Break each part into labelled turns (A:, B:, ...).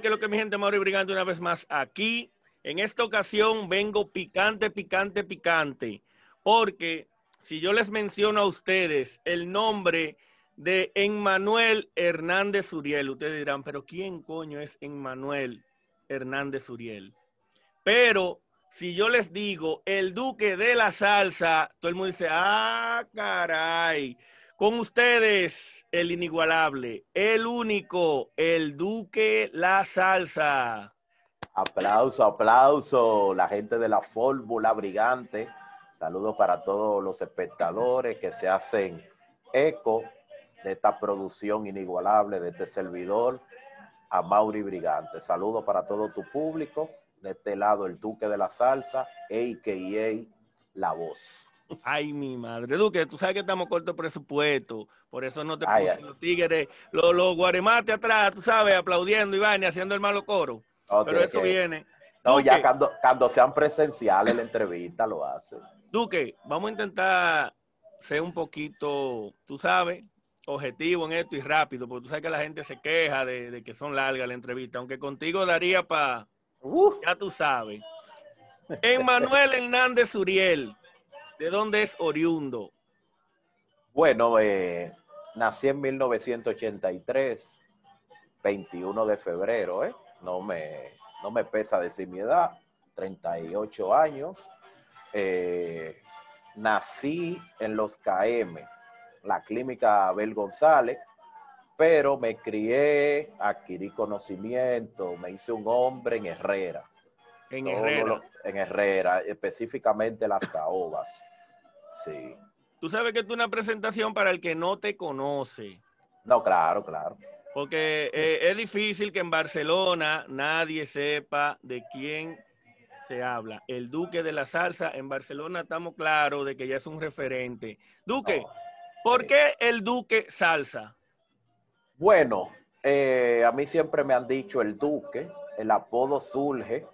A: Que lo que mi gente, Mauri Brigante, una vez más aquí. En esta ocasión vengo picante, picante, picante. Porque si yo les menciono a ustedes el nombre de Emmanuel Hernández Uriel, ustedes dirán, pero ¿quién coño es Emmanuel Hernández Uriel? Pero si yo les digo el duque de la salsa, todo el mundo dice, ah, caray. Con ustedes, el inigualable, el único, el Duque La Salsa.
B: Aplauso, aplauso, la gente de la fórmula brigante. Saludos para todos los espectadores que se hacen eco de esta producción inigualable de este servidor, a Mauri Brigante. Saludos para todo tu público. De este lado, el Duque de la Salsa, a.k.a. La Voz.
A: Ay, mi madre. Duque, tú sabes que estamos cortos de presupuesto. Por eso no te puse los tigres, los, los guaremates atrás, tú sabes, aplaudiendo y vaina, haciendo el malo coro. Pero eso viene.
B: No, ya cuando, cuando sean presenciales la entrevista lo hacen.
A: Duque, vamos a intentar ser un poquito, tú sabes, objetivo en esto y rápido, porque tú sabes que la gente se queja de, que son largas la entrevista, aunque contigo daría para, ya tú sabes. Emmanuel Hernández Uriel, ¿De dónde es oriundo?
B: Bueno, eh, nací en 1983, 21 de febrero, ¿eh? No me, no me pesa decir mi edad, 38 años. Eh, nací en los KM, la clínica Abel González, pero me crié, adquirí conocimiento, me hice un hombre en Herrera.
A: En Herrera.
B: en Herrera, específicamente las caobas. Sí.
A: Tú sabes que es una presentación para el que no te conoce.
B: No, claro, claro.
A: Porque eh, es difícil que en Barcelona nadie sepa de quién se habla. El Duque de la Salsa, en Barcelona estamos claros de que ya es un referente. Duque, ¿por qué el Duque Salsa?
B: Bueno, eh, a mí siempre me han dicho el Duque, el apodo surge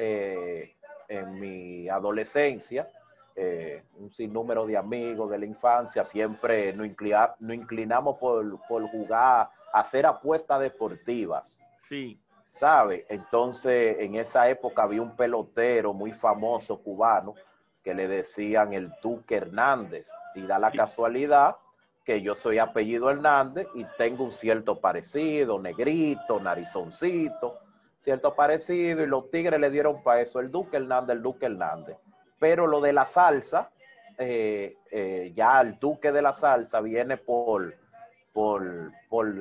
B: eh, en mi adolescencia, eh, un sinnúmero de amigos de la infancia, siempre nos, inclinamos por, jugar, hacer apuestas deportivas.
A: Sí.
B: ¿Sabe? Entonces, en esa época había un pelotero muy famoso cubano que le decían el Duque Hernández. Y da la casualidad que yo soy apellido Hernández y tengo un cierto parecido, negrito, narizoncito cierto parecido, y los Tigres le dieron para eso el Duque Hernández, el Duque Hernández. Pero lo de la salsa, eh, eh, ya el Duque de la salsa viene por, por,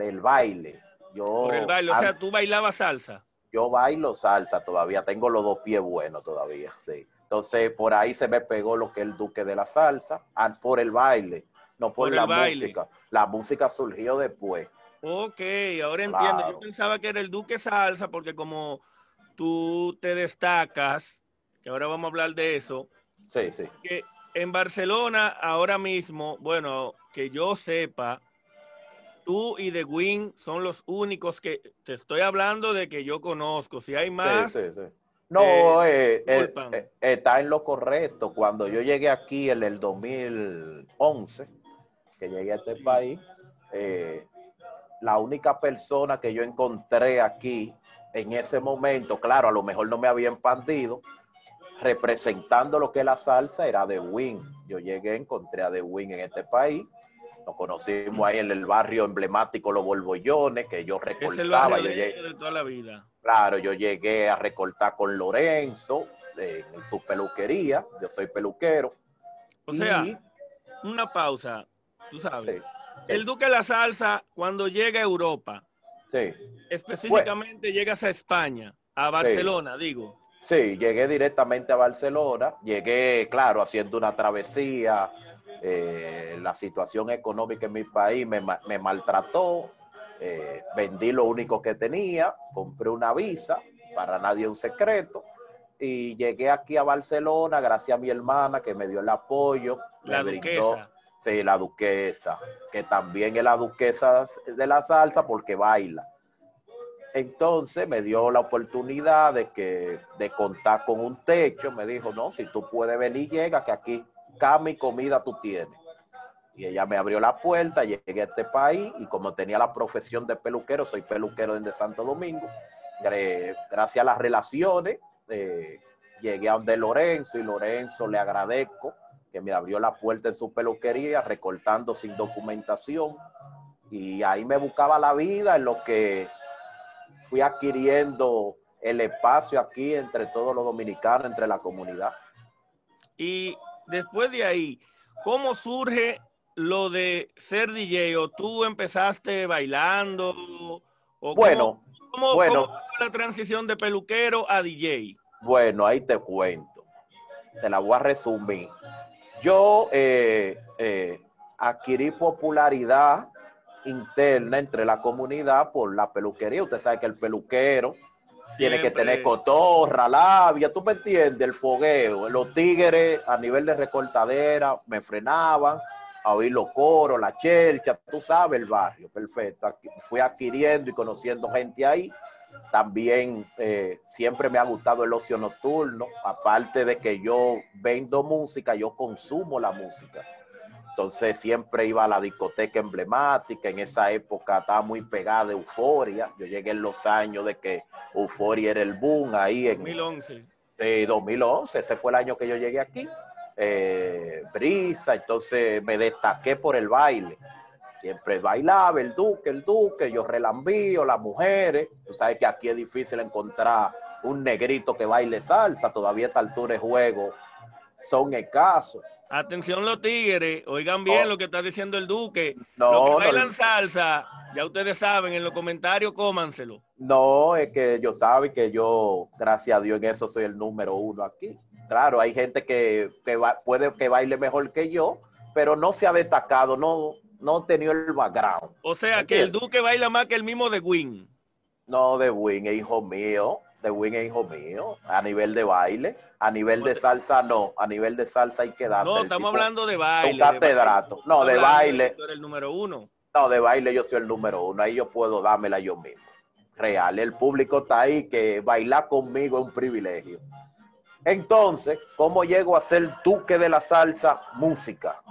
B: el baile. Yo,
A: por el baile, o sea, tú bailabas salsa.
B: Yo bailo salsa todavía, tengo los dos pies buenos todavía, sí. Entonces, por ahí se me pegó lo que es el Duque de la salsa, por el baile, no por, la música. La música surgió después.
A: Ok, ahora entiendo. Yo pensaba que era el Duque Salsa porque como tú te destacas, que ahora vamos a hablar de eso.
B: Sí, sí.
A: Que en Barcelona ahora mismo, bueno, que yo sepa, tú y The Win son los únicos que te estoy hablando de que yo conozco. Si hay más.
B: Sí, sí, sí. No, eh, eh, eh, está en lo correcto. Cuando yo llegué aquí en el 2011, que llegué a este país, la única persona que yo encontré aquí en ese momento, claro, a lo mejor no me había expandido, representando lo que es la salsa era The Win. Yo llegué, encontré a The Win en este país. Nos conocimos ahí en el barrio emblemático Los Bolbollones, que yo recortaba.
A: de toda la vida.
B: Claro, yo llegué a recortar con Lorenzo en su peluquería. Yo soy peluquero.
A: O sea, una pausa, tú sabes. El Duque de la Salsa, cuando llega a Europa,
B: sí.
A: específicamente llegas a España, a Barcelona, digo.
B: Sí, llegué directamente a Barcelona, llegué, claro, haciendo una travesía, eh, la situación económica en mi país me, maltrató, eh, vendí lo único que tenía, compré una visa, para nadie un secreto, y llegué aquí a Barcelona gracias a mi hermana que me dio el apoyo,
A: la duquesa.
B: Sí, la duquesa, que también es la duquesa de la salsa porque baila. Entonces me dio la oportunidad de, que, de contar con un techo. Me dijo, no, si tú puedes venir, llega, que aquí cama y comida tú tienes. Y ella me abrió la puerta, llegué a este país y como tenía la profesión de peluquero, soy peluquero desde Santo Domingo, gracias a las relaciones, eh, llegué a donde Lorenzo y Lorenzo le agradezco que me abrió la puerta en su peluquería recortando sin documentación y ahí me buscaba la vida en lo que fui adquiriendo el espacio aquí entre todos los dominicanos, entre la comunidad.
A: Y después de ahí, ¿cómo surge lo de ser DJ? ¿O tú empezaste bailando?
B: ¿O bueno,
A: cómo, bueno. fue la transición de peluquero a DJ?
B: Bueno, ahí te cuento. Te la voy a resumir. Yo eh, eh, adquirí popularidad interna entre la comunidad por la peluquería. Usted sabe que el peluquero tiene que tener cotorra, labia, tú me entiendes, el fogueo. Los tigres a nivel de recortadera me frenaban a oír los coros, la chelcha, tú sabes el barrio, perfecto. Fui adquiriendo y conociendo gente ahí. También eh, siempre me ha gustado el ocio nocturno, aparte de que yo vendo música, yo consumo la música. Entonces siempre iba a la discoteca emblemática, en esa época estaba muy pegada de Euforia. Yo llegué en los años de que Euforia era el boom ahí en
A: 2011.
B: Sí, 2011, ese fue el año que yo llegué aquí. Eh, brisa, entonces me destaqué por el baile. Siempre bailaba el duque, el duque, yo relambío, las mujeres. Tú sabes que aquí es difícil encontrar un negrito que baile salsa, todavía a esta altura de juego son escasos.
A: Atención los tigres, oigan bien oh. lo que está diciendo el Duque. No, los que bailan salsa, ya ustedes saben, en los comentarios cómanselo.
B: No, es que ellos saben que yo, gracias a Dios, en eso soy el número uno aquí. Claro, hay gente que, puede que baile mejor que yo, pero no se ha destacado, no, no tenido el background.
A: O sea, que el Duque baila más que el mismo de Win.
B: No, de Win, hijo mío de Win es hijo mío, a nivel de baile, a nivel de salsa no, a nivel de salsa hay que darse.
A: No, estamos hablando de baile. Un
B: catedrato. No, de baile.
A: Tú eres el número uno.
B: No, de baile yo soy el número uno, ahí yo puedo dármela yo mismo. Real, el público está ahí, que bailar conmigo es un privilegio. Entonces, ¿cómo llego a ser duque de la salsa música?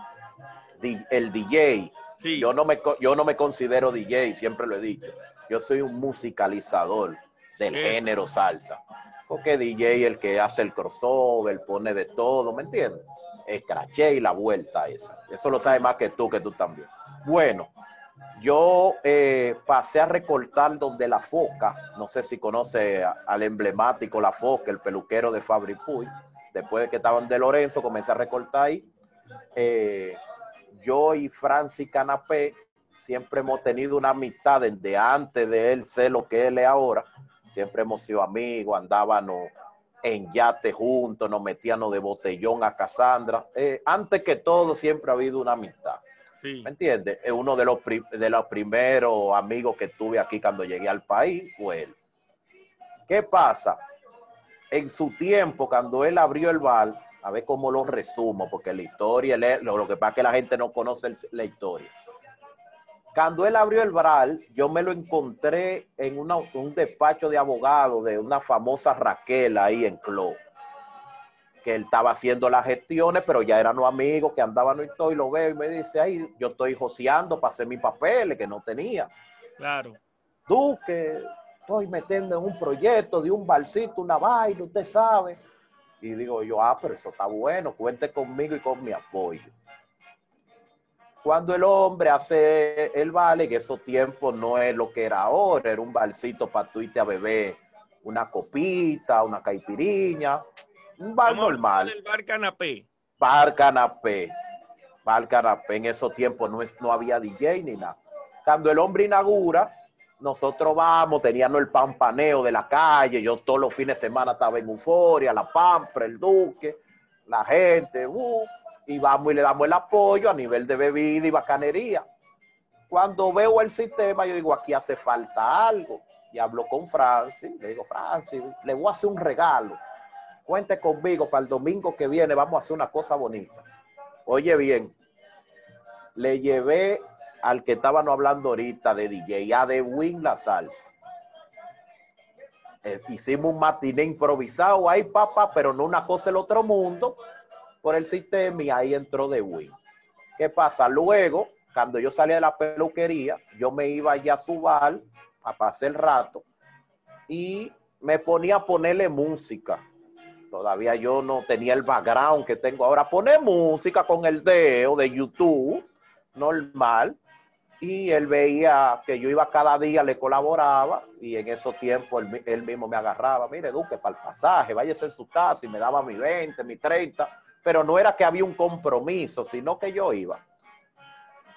B: El DJ. Sí. Yo, no me, yo no me considero DJ, siempre lo he dicho. Yo soy un musicalizador del género salsa. Porque DJ el que hace el crossover, pone de todo, ¿me entiendes? El craché y la vuelta esa. Eso lo sabe más que tú, que tú también. Bueno, yo eh, pasé a recortar donde la foca, no sé si conoce al emblemático La Foca, el peluquero de Fabri Puy. Después de que estaban de Lorenzo, comencé a recortar ahí. Eh, yo y Francis Canapé siempre hemos tenido una amistad desde antes de él ser lo que él es ahora siempre hemos sido amigos, andábamos en yate juntos, nos metíamos de botellón a Casandra. Eh, antes que todo, siempre ha habido una amistad. ¿Me entiendes? Es uno de los, de los primeros amigos que tuve aquí cuando llegué al país, fue él. ¿Qué pasa? En su tiempo, cuando él abrió el bar, a ver cómo lo resumo, porque la historia, lo, que pasa es que la gente no conoce la historia. Cuando él abrió el Bral, yo me lo encontré en un despacho de abogado de una famosa Raquel ahí en Clo. Que él estaba haciendo las gestiones, pero ya eran los amigos que andaban y todo, y lo veo y me dice, ahí yo estoy joseando para hacer mis papeles que no tenía.
A: Claro.
B: Duque, estoy metiendo en un proyecto de un balsito, una vaina, usted sabe. Y digo yo, ah, pero eso está bueno, cuente conmigo y con mi apoyo cuando el hombre hace el vale, que esos tiempos no es lo que era ahora, era un balsito para tú irte a beber una copita, una caipiriña, un bar normal.
A: El bar canapé.
B: Bar canapé. Bar canapé. En esos tiempos no, no había DJ ni nada. Cuando el hombre inaugura, nosotros vamos, teníamos el pampaneo de la calle, yo todos los fines de semana estaba en Euforia, la Pampra, el Duque, la gente, uh, y vamos y le damos el apoyo a nivel de bebida y bacanería. Cuando veo el sistema, yo digo, aquí hace falta algo. Y hablo con Francis, le digo, Francis, le voy a hacer un regalo. Cuente conmigo para el domingo que viene, vamos a hacer una cosa bonita. Oye bien, le llevé al que estaban hablando ahorita de DJ, a de Win la salsa. Eh, hicimos un matiné improvisado ahí, papá, pero no una cosa del otro mundo, por el sistema y ahí entró de Win. ¿Qué pasa? Luego, cuando yo salía de la peluquería, yo me iba allá a su bar a pasar el rato y me ponía a ponerle música. Todavía yo no tenía el background que tengo ahora. Poner música con el dedo de YouTube, normal. Y él veía que yo iba cada día, le colaboraba y en esos tiempos él, mismo me agarraba. Mire, Duque, para el pasaje, váyase en su casa y me daba mi 20, mi 30. Pero no era que había un compromiso, sino que yo iba.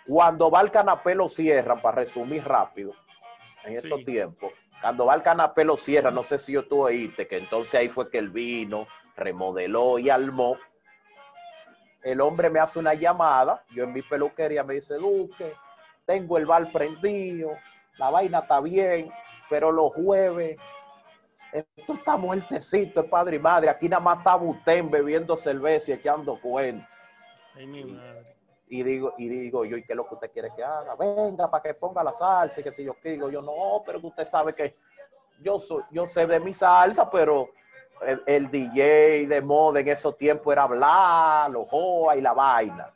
B: Cuando va al canapé lo cierran, para resumir rápido, en esos tiempos, cuando va al canapé lo cierran, no sé si yo tú oíste, que entonces ahí fue que él vino, remodeló y armó. El hombre me hace una llamada, yo en mi peluquería me dice, Duque, tengo el bar prendido, la vaina está bien, pero los jueves, esto está muertecito, es padre y madre, aquí nada más está Butén bebiendo cerveza y echando cuenta. Ay, mi madre y digo, y digo yo, ¿y qué es lo que usted quiere que haga? Venga, para que ponga la salsa, y que si yo digo, yo no, pero usted sabe que yo, soy, yo sé de mi salsa, pero el, DJ de moda en esos tiempos era hablar, los joa y la vaina.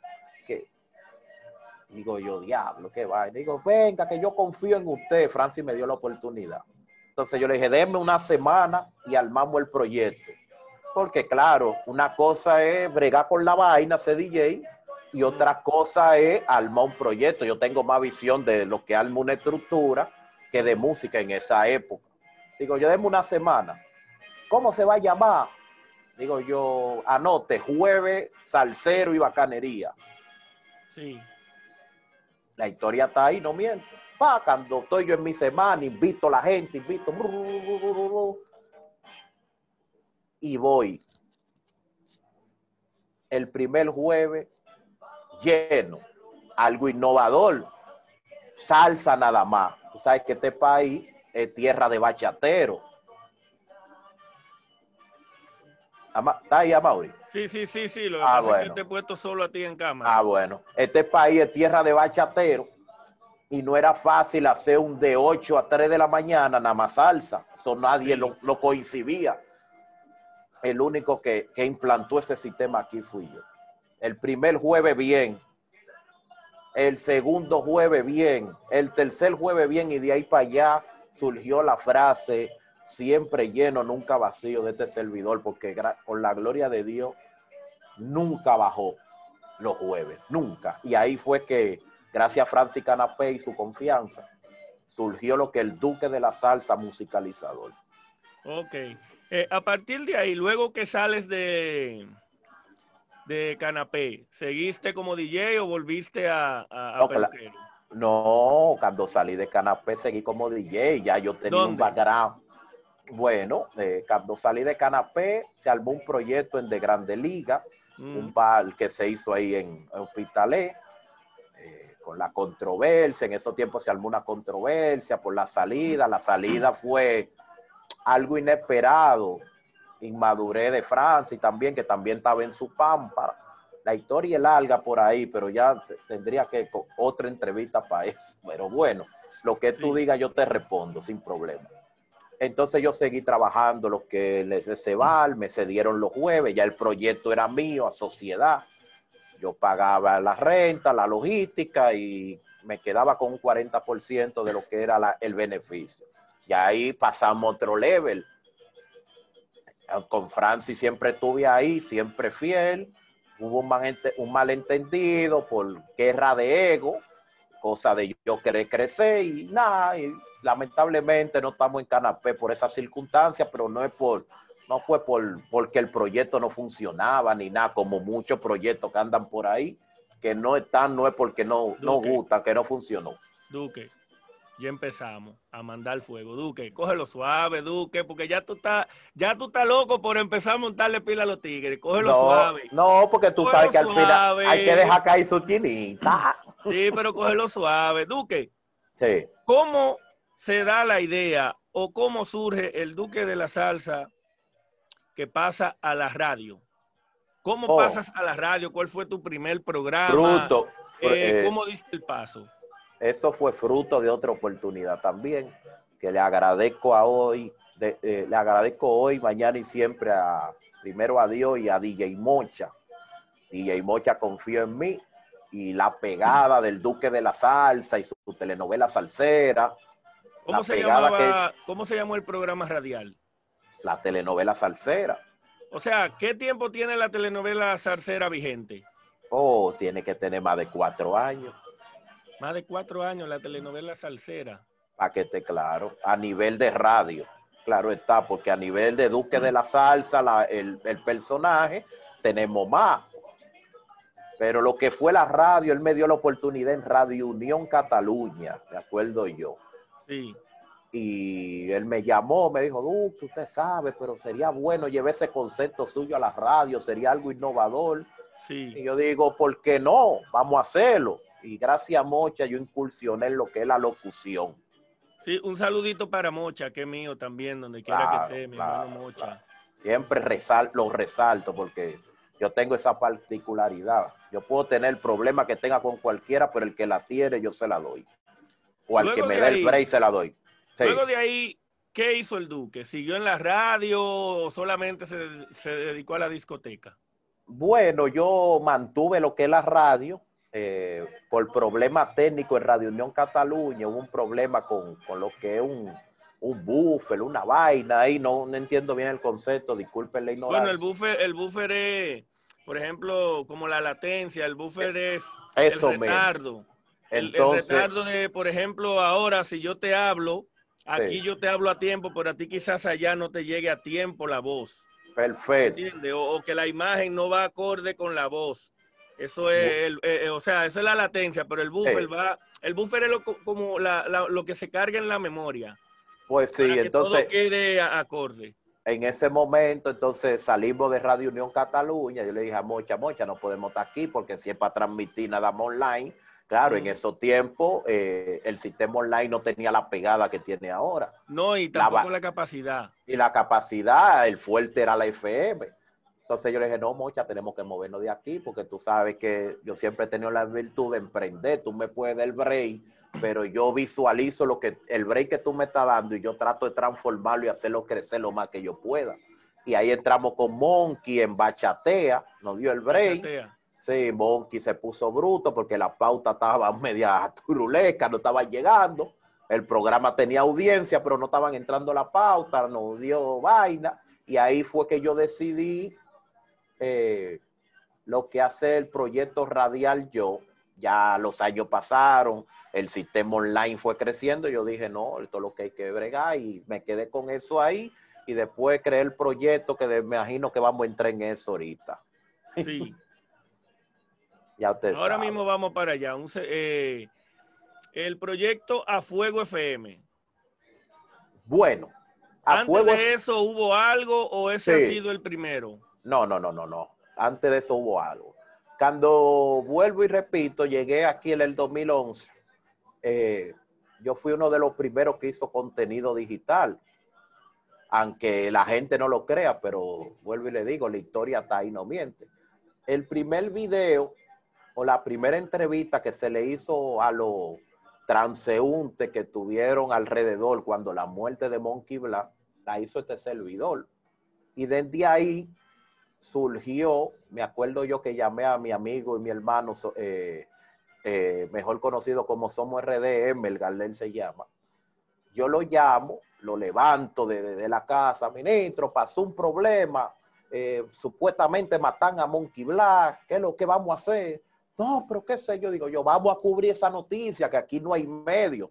B: Digo yo, diablo, qué vaina. Digo, venga, que yo confío en usted. Francis me dio la oportunidad. Entonces yo le dije, denme una semana y armamos el proyecto. Porque claro, una cosa es bregar con la vaina, ser DJ, y otra cosa es armar un proyecto. Yo tengo más visión de lo que arma una estructura que de música en esa época. Digo, yo deme una semana. ¿Cómo se va a llamar? Digo yo, anote, jueves, salsero y bacanería. Sí. La historia está ahí, no miento. Va, cuando estoy yo en mi semana, invito a la gente, invito. Y voy. El primer jueves lleno, algo innovador, salsa nada más. Tú sabes que este país es tierra de bachatero. ¿Está ahí, Amaury?
A: Sí, sí, sí, sí. Lo que ah, pasa es que te he puesto solo a ti en cámara.
B: Ah, bueno. Este país es tierra de bachatero y no era fácil hacer un de 8 a 3 de la mañana nada más salsa. Eso nadie lo, coincidía. El único que, que implantó ese sistema aquí fui yo. El primer jueves bien, el segundo jueves bien, el tercer jueves bien y de ahí para allá surgió la frase siempre lleno, nunca vacío de este servidor, porque con la gloria de Dios nunca bajó los jueves, nunca. Y ahí fue que, gracias a Francis Canapé y su confianza, surgió lo que el duque de la salsa musicalizador.
A: Ok. Eh, a partir de ahí, luego que sales de, de Canapé, ¿seguiste como DJ o volviste a, a,
B: no, cuando salí de Canapé seguí como DJ, ya yo tenía un background. Bueno, eh, cuando salí de Canapé se armó un proyecto en De Grande Liga, un mm. bar que se hizo ahí en Hospitalet, eh, con la controversia, en esos tiempos se armó una controversia por la salida, la salida fue algo inesperado, inmadurez de Francia y también, que también estaba en su pampa. La historia es larga por ahí, pero ya tendría que otra entrevista para eso. Pero bueno, lo que tú digas yo te respondo sin problema. Entonces yo seguí trabajando lo que les de me cedieron los jueves, ya el proyecto era mío a sociedad. Yo pagaba la renta, la logística y me quedaba con un 40% de lo que era el beneficio. Y ahí pasamos otro level con Francis siempre estuve ahí, siempre fiel. Hubo un, malentendido por guerra de ego, cosa de yo querer crecer y nada. Y lamentablemente no estamos en canapé por esa circunstancia, pero no es por, no fue por porque el proyecto no funcionaba ni nada, como muchos proyectos que andan por ahí, que no están, no es porque no, no gustan, que no funcionó.
A: Duque, ya empezamos a mandar fuego. Duque, cógelo suave, Duque, porque ya tú estás, ya tú estás loco por empezar a montarle pila a los tigres. Cógelo suave.
B: No, porque tú sabes que al final hay que dejar caer su chinita.
A: Sí, pero cógelo suave. Duque, sí. ¿cómo se da la idea o cómo surge el Duque de la Salsa que pasa a la radio? ¿Cómo oh. pasas a la radio? ¿Cuál fue tu primer programa?
B: Fruto.
A: Eh, ¿Cómo diste el paso?
B: Eso fue fruto de otra oportunidad también, que le agradezco a hoy, eh, le agradezco hoy, mañana y siempre a primero a Dios y a DJ Mocha. DJ Mocha confío en mí y la pegada del Duque de la Salsa y su telenovela salsera
A: ¿Cómo se, llamaba, ¿Cómo se llamó el programa radial?
B: La telenovela Salsera.
A: O sea, ¿qué tiempo tiene la telenovela Salsera vigente?
B: Oh, tiene que tener más de cuatro años.
A: Más de cuatro años la telenovela Salsera.
B: Para que esté claro, a nivel de radio. Claro está, porque a nivel de Duque de la Salsa, el, el personaje, tenemos más. Pero lo que fue la radio, él me dio la oportunidad en Radio Unión Cataluña, de acuerdo yo.
A: Sí.
B: Y él me llamó, me dijo, Duque, usted sabe, pero sería bueno llevar ese concepto suyo a la radio, sería algo innovador.
A: Sí.
B: Y yo digo, ¿por qué no? Vamos a hacerlo. Y gracias a Mocha yo incursioné en lo que es la locución.
A: Sí, un saludito para Mocha, que es mío también, donde quiera que esté, mi hermano Mocha.
B: Siempre lo resalto porque yo tengo esa particularidad. Yo puedo tener el problema que tenga con cualquiera, pero el que la tiene yo se la doy. O al que me dé el break se la doy.
A: Luego de ahí, ¿qué hizo el Duque? ¿Siguió en la radio o solamente se, se dedicó a la discoteca?
B: Bueno, yo mantuve lo que es la radio. Eh, por problemas técnicos en Radio Unión Cataluña, hubo un problema con, con lo que es un, un buffer, una vaina ahí, no, no, entiendo bien el concepto, disculpen la ignorancia.
A: Bueno, el buffer, el buffer es, por ejemplo, como la latencia, el buffer es Eso el retardo. Entonces, el, retardo de, por ejemplo, ahora si yo te hablo, aquí yo te hablo a tiempo, pero a ti quizás allá no te llegue a tiempo la voz.
B: Perfecto.
A: O, o, que la imagen no va acorde con la voz. Eso es, el, eh, o sea, esa es la latencia, pero el buffer va, el buffer es lo, como la, lo que se carga en la memoria.
B: Pues sí,
A: para que
B: entonces.
A: Todo quede acorde.
B: En ese momento, entonces salimos de Radio Unión Cataluña. Yo le dije a Mocha, Mocha, no podemos estar aquí porque si es para transmitir nada más online. Claro, en esos tiempos eh, el sistema online no tenía la pegada que tiene ahora.
A: No, y tampoco la, capacidad.
B: Y la capacidad, el fuerte era la FM. Entonces yo le dije, no, Mocha, tenemos que movernos de aquí porque tú sabes que yo siempre he tenido la virtud de emprender. Tú me puedes dar el break pero yo visualizo lo que el break que tú me estás dando y yo trato de transformarlo y hacerlo crecer lo más que yo pueda. Y ahí entramos con Monkey en bachatea, nos dio el break. Bachatea. Sí, Monkey se puso bruto porque la pauta estaba media turulesca, no estaba llegando. El programa tenía audiencia, pero no estaban entrando la pauta, nos dio vaina. Y ahí fue que yo decidí eh, lo que hace el proyecto radial yo. Ya los años pasaron, el sistema online fue creciendo, yo dije, no, esto es lo que hay que bregar y me quedé con eso ahí y después creé el proyecto que me imagino que vamos a entrar en eso ahorita.
A: Sí.
B: ya usted
A: Ahora mismo vamos para allá. Eh, el proyecto A Fuego FM.
B: Bueno.
A: A ¿Antes fuego... de eso hubo algo o ese ha sido el primero?
B: No, no, no, no, no. Antes de eso hubo algo. Cuando vuelvo y repito, llegué aquí en el 2011 eh, yo fui uno de los primeros que hizo contenido digital, aunque la gente no lo crea, pero vuelvo y le digo, la historia está ahí, no miente. El primer video o la primera entrevista que se le hizo a los transeúntes que tuvieron alrededor cuando la muerte de Monkey Black, la hizo este servidor. Y desde ahí surgió, me acuerdo yo que llamé a mi amigo y mi hermano eh, eh, mejor conocido como Somos RDM, el Gardel se llama. Yo lo llamo, lo levanto de, la casa, ministro, pasó un problema, eh, supuestamente matan a Monkey Black, ¿qué es lo que vamos a hacer? No, pero qué sé yo, digo yo, vamos a cubrir esa noticia, que aquí no hay medio.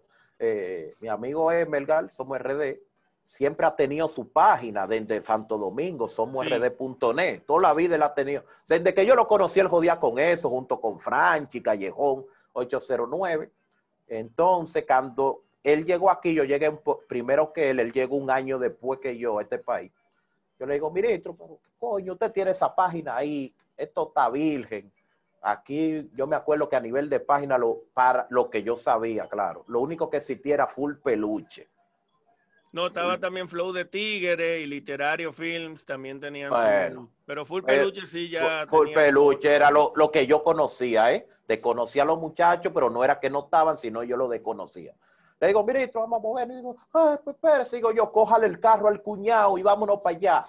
B: Mi amigo Emelgar, somos RD, siempre ha tenido su página desde Santo Domingo, somos rd.net, toda la vida él ha tenido, desde que yo lo conocí, él jodía con eso, junto con Franchi, Callejón 809. Entonces, cuando él llegó aquí, yo llegué primero que él, él llegó un año después que yo a este país. Yo le digo, ministro, pero coño, usted tiene esa página ahí, esto está virgen. Aquí yo me acuerdo que a nivel de página, lo, para lo que yo sabía, claro, lo único que existía era full peluche
A: no, estaba también Flow de Tigre y Literario Films también tenían. Bueno, pero Full Peluche sí ya.
B: Full Peluche era lo, que yo conocía, ¿eh? Desconocía a los muchachos, pero no era que no estaban, sino yo lo desconocía. Le digo, ministro, vamos a mover. Y digo, ay, pues espera, sigo yo, cójale el carro al cuñado y vámonos para allá.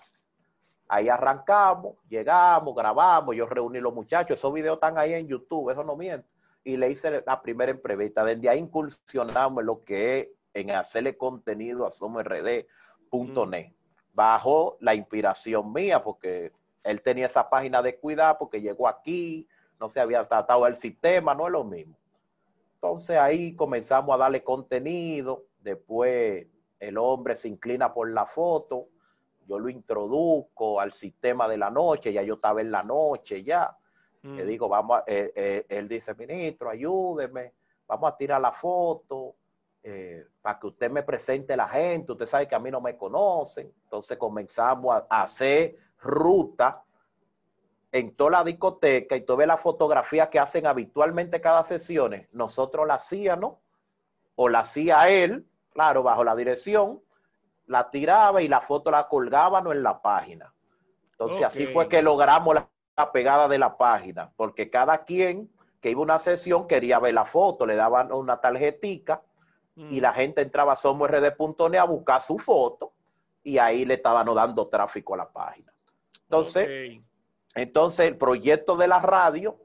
B: Ahí arrancamos, llegamos, grabamos, yo reuní los muchachos, esos videos están ahí en YouTube, eso no miente. Y le hice la primera entrevista. Desde ahí incursionamos en lo que es en hacerle contenido a somosrd.net. Bajo la inspiración mía, porque él tenía esa página de cuidado, porque llegó aquí, no se había tratado el sistema, no es lo mismo. Entonces ahí comenzamos a darle contenido, después el hombre se inclina por la foto, yo lo introduzco al sistema de la noche, ya yo estaba en la noche ya. Le mm. digo, vamos, a, eh, eh, él dice, ministro, ayúdeme, vamos a tirar la foto eh, para que usted me presente la gente, usted sabe que a mí no me conocen. Entonces comenzamos a, hacer ruta en toda la discoteca y toda la fotografía que hacen habitualmente cada sesión, nosotros la hacíamos o la hacía él, claro, bajo la dirección, la tiraba y la foto la colgábamos en la página. Entonces así fue que logramos la, pegada de la página, porque cada quien que iba a una sesión quería ver la foto, le daban una tarjetica y la mm. gente entraba a somosrd.net a buscar su foto y ahí le estaban dando tráfico a la página. Entonces, entonces el proyecto de la radio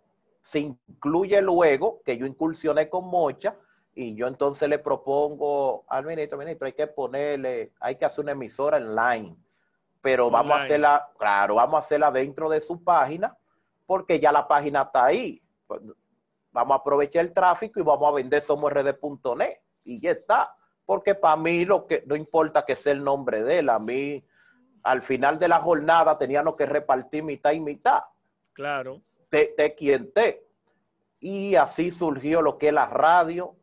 B: se incluye luego que yo incursioné con Mocha y yo entonces le propongo al ministro, ministro, hay que ponerle, hay que hacer una emisora online, pero vamos a hacerla, claro, vamos a hacerla dentro de su página, porque ya la página está ahí. Pues, vamos a aprovechar el tráfico y vamos a vender somosrd.net y ya está. Porque para mí lo que no importa que sea el nombre de él, a mí al final de la jornada teníamos que repartir mitad y mitad.
A: Claro.
B: De, de quien te. Y así surgió lo que es la radio,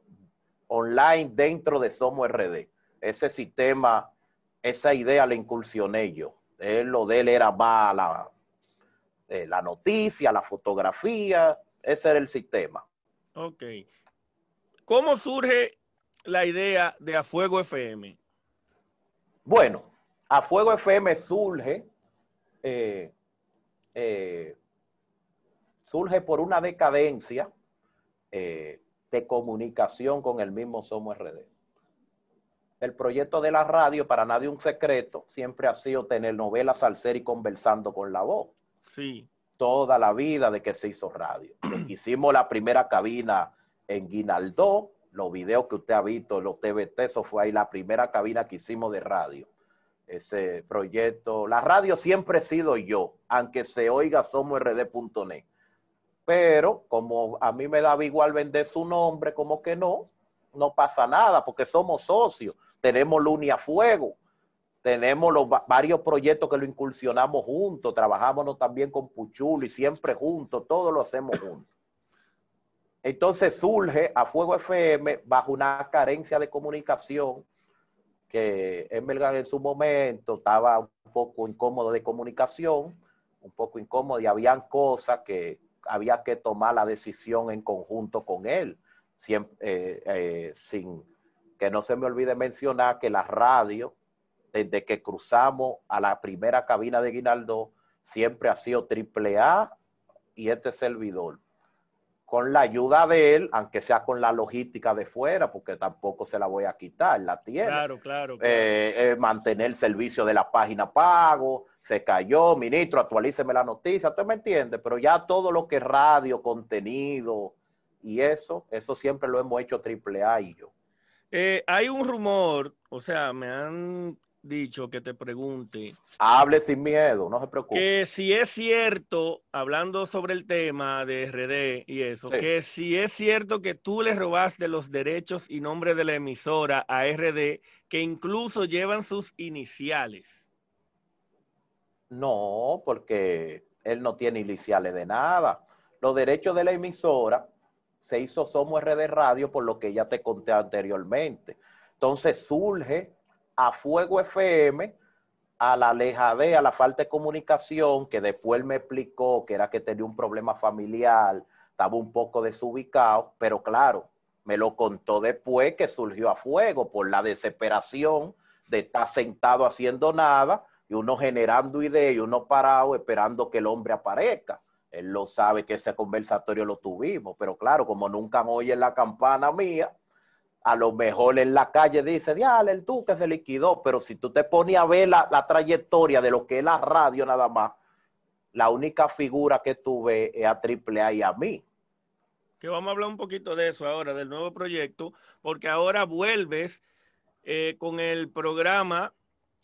B: online dentro de Somos RD. Ese sistema, esa idea la incursioné yo. Él, lo de él era más la, eh, la noticia, la fotografía, ese era el sistema.
A: Ok. ¿Cómo surge la idea de A Fuego FM?
B: Bueno, A Fuego FM surge, eh, eh, surge por una decadencia de comunicación con el mismo Somos RD. El proyecto de la radio, para nadie un secreto, siempre ha sido tener novelas al ser y conversando con la voz.
A: Sí.
B: Toda la vida de que se hizo radio. Hicimos la primera cabina en Guinaldo, los videos que usted ha visto, los TVT, eso fue ahí la primera cabina que hicimos de radio. Ese proyecto, la radio siempre he sido yo, aunque se oiga somosrd.net pero como a mí me daba igual vender su nombre, como que no, no pasa nada, porque somos socios. Tenemos Lunia Fuego, tenemos los varios proyectos que lo incursionamos juntos, trabajamos también con Puchul y siempre juntos, todo lo hacemos juntos. Entonces surge a Fuego FM bajo una carencia de comunicación que Emelgar en su momento estaba un poco incómodo de comunicación, un poco incómodo y habían cosas que había que tomar la decisión en conjunto con él, eh, eh, sin que no se me olvide mencionar que la radio, desde que cruzamos a la primera cabina de Guinaldo, siempre ha sido triple A y este servidor. Con la ayuda de él, aunque sea con la logística de fuera, porque tampoco se la voy a quitar, la tiene.
A: Claro, claro.
B: Eh, mantener el servicio de la página pago, se cayó, ministro, actualíceme la noticia, usted me entiende, pero ya todo lo que es radio, contenido y eso, eso siempre lo hemos hecho triple A y yo.
A: Eh, hay un rumor, o sea, me han dicho que te pregunte.
B: Hable sin miedo, no se preocupe.
A: Que si es cierto, hablando sobre el tema de RD y eso, que si es cierto que tú le robaste los derechos y nombre de la emisora a RD, que incluso llevan sus iniciales.
B: No, porque él no tiene iniciales de nada. Los derechos de la emisora se hizo Somos RD Radio por lo que ya te conté anteriormente. Entonces surge a Fuego FM, a la alejadez, a la falta de comunicación, que después me explicó que era que tenía un problema familiar, estaba un poco desubicado, pero claro, me lo contó después que surgió a fuego por la desesperación de estar sentado haciendo nada y uno generando ideas y uno parado esperando que el hombre aparezca. Él lo sabe que ese conversatorio lo tuvimos, pero claro, como nunca oye la campana mía, a lo mejor en la calle dice, diale, el que se liquidó, pero si tú te pones a ver la, trayectoria de lo que es la radio nada más, la única figura que tuve es a Triple A y a mí.
A: Que vamos a hablar un poquito de eso ahora, del nuevo proyecto, porque ahora vuelves eh, con el programa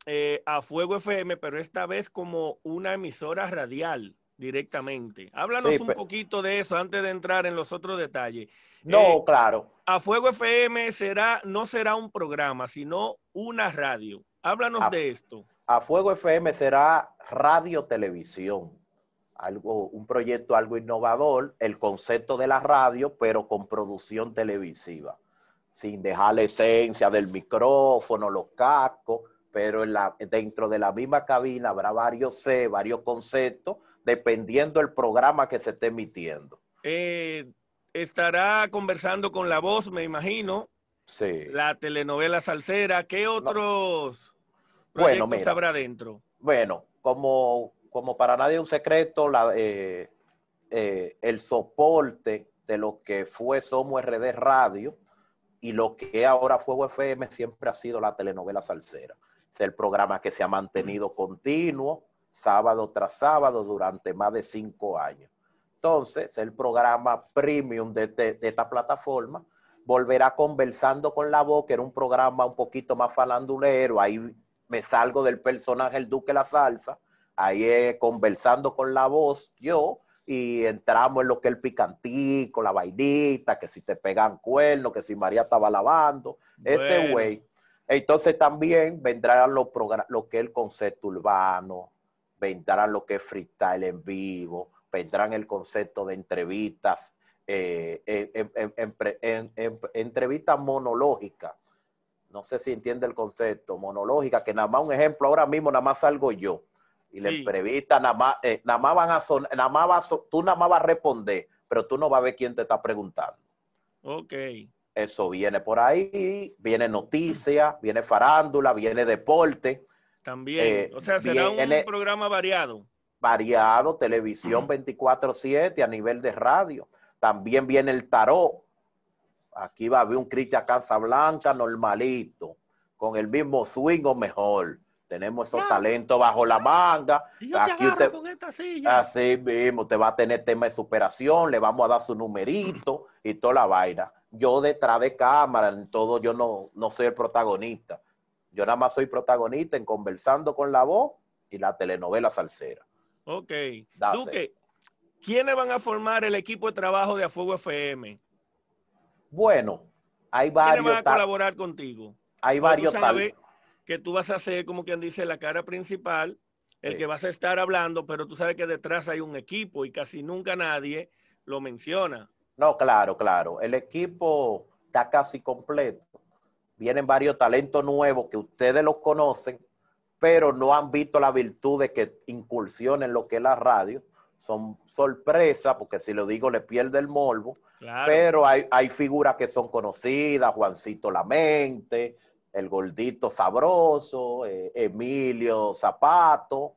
A: eh, a Fuego FM, pero esta vez como una emisora radial directamente. Háblanos un poquito de eso antes de entrar en los otros detalles.
B: No, eh, claro.
A: A Fuego FM será, no será un programa, sino una radio. Háblanos de esto.
B: A Fuego FM será radio televisión. Algo, un proyecto algo innovador, el concepto de la radio, pero con producción televisiva, sin dejar la esencia del micrófono, los cascos, pero en la, dentro de la misma cabina habrá varios C, varios conceptos, dependiendo del programa que se esté emitiendo.
A: Eh, estará conversando con la voz, me imagino.
B: Sí.
A: La telenovela salsera. ¿Qué otros bueno, proyectos habrá dentro?
B: Bueno, como, como para nadie es un secreto, la, eh, eh, el soporte de lo que fue Somos RD Radio y lo que ahora Fuego FM siempre ha sido la telenovela salsera. Es el programa que se ha mantenido continuo, sábado tras sábado, durante más de cinco años. Entonces, el programa premium de, de, esta plataforma volverá conversando con la voz, que era un programa un poquito más falandulero. Ahí me salgo del personaje El Duque La Salsa. Ahí conversando con la voz yo y entramos en lo que es el picantico, la vainita, que si te pegan cuernos, que si María estaba lavando. Ese güey entonces también vendrán los lo que es el concepto urbano, vendrán lo que es freestyle en vivo, vendrán el concepto de entrevistas, eh, entrevistas monológicas. No sé si entiende el concepto, monológica, que nada más un ejemplo, ahora mismo nada más salgo yo. Y la entrevista nada más, eh, nada más van a sonar, nada más tú nada más vas a responder, pero tú no vas a ver quién te está preguntando.
A: Ok.
B: Eso viene por ahí, viene noticia, viene farándula, viene deporte.
A: También, eh, o sea, será un programa variado.
B: Variado, televisión 24/7 a nivel de radio. También viene el tarot. Aquí va a haber un Cristian Casablanca normalito, con el mismo swing o mejor. Tenemos esos talentos bajo la manga.
A: Aquí usted, con esta silla.
B: Así mismo, te va a tener tema de superación, le vamos a dar su numerito y toda la vaina yo detrás de cámara, en todo, yo no, no soy el protagonista. Yo nada más soy protagonista en conversando con la voz y la telenovela salsera.
A: Ok. Duque, ¿quiénes van a formar el equipo de trabajo de A Fuego FM?
B: Bueno, hay varios.
A: ¿Quiénes van a colaborar contigo?
B: Hay varios.
A: Tú sabes que tú vas a ser, como quien dice, la cara principal, el que vas a estar hablando, pero tú sabes que detrás hay un equipo y casi nunca nadie lo menciona.
B: No, claro, claro. El equipo está casi completo. Vienen varios talentos nuevos que ustedes los conocen, pero no han visto la virtud de que incursionen lo que es la radio. Son sorpresas, porque si lo digo le pierde el morbo. Pero hay, hay figuras que son conocidas, Juancito Lamente, el gordito sabroso, eh, Emilio Zapato,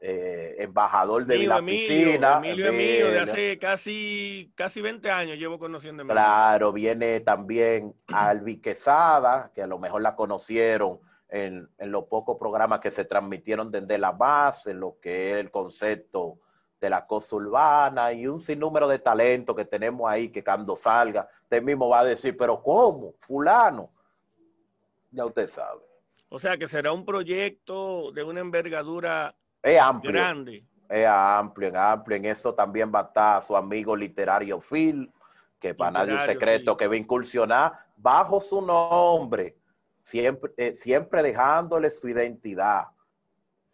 B: eh, embajador de la piscina.
A: Emilio, Emilio, de hace casi, casi 20 años llevo conociendo.
B: Claro, viene también Albi Quesada, que a lo mejor la conocieron en, los pocos programas que se transmitieron desde la base, lo que es el concepto de la cosa urbana y un sinnúmero de talentos que tenemos ahí que cuando salga, usted mismo va a decir, pero ¿cómo? Fulano. Ya usted sabe.
A: O sea que será un proyecto de una envergadura
B: es amplio.
A: Grande.
B: Es amplio, es amplio. En eso también va a estar su amigo literario Phil, que para nadie un secreto que va a incursionar bajo su nombre, siempre, eh, siempre dejándole su identidad.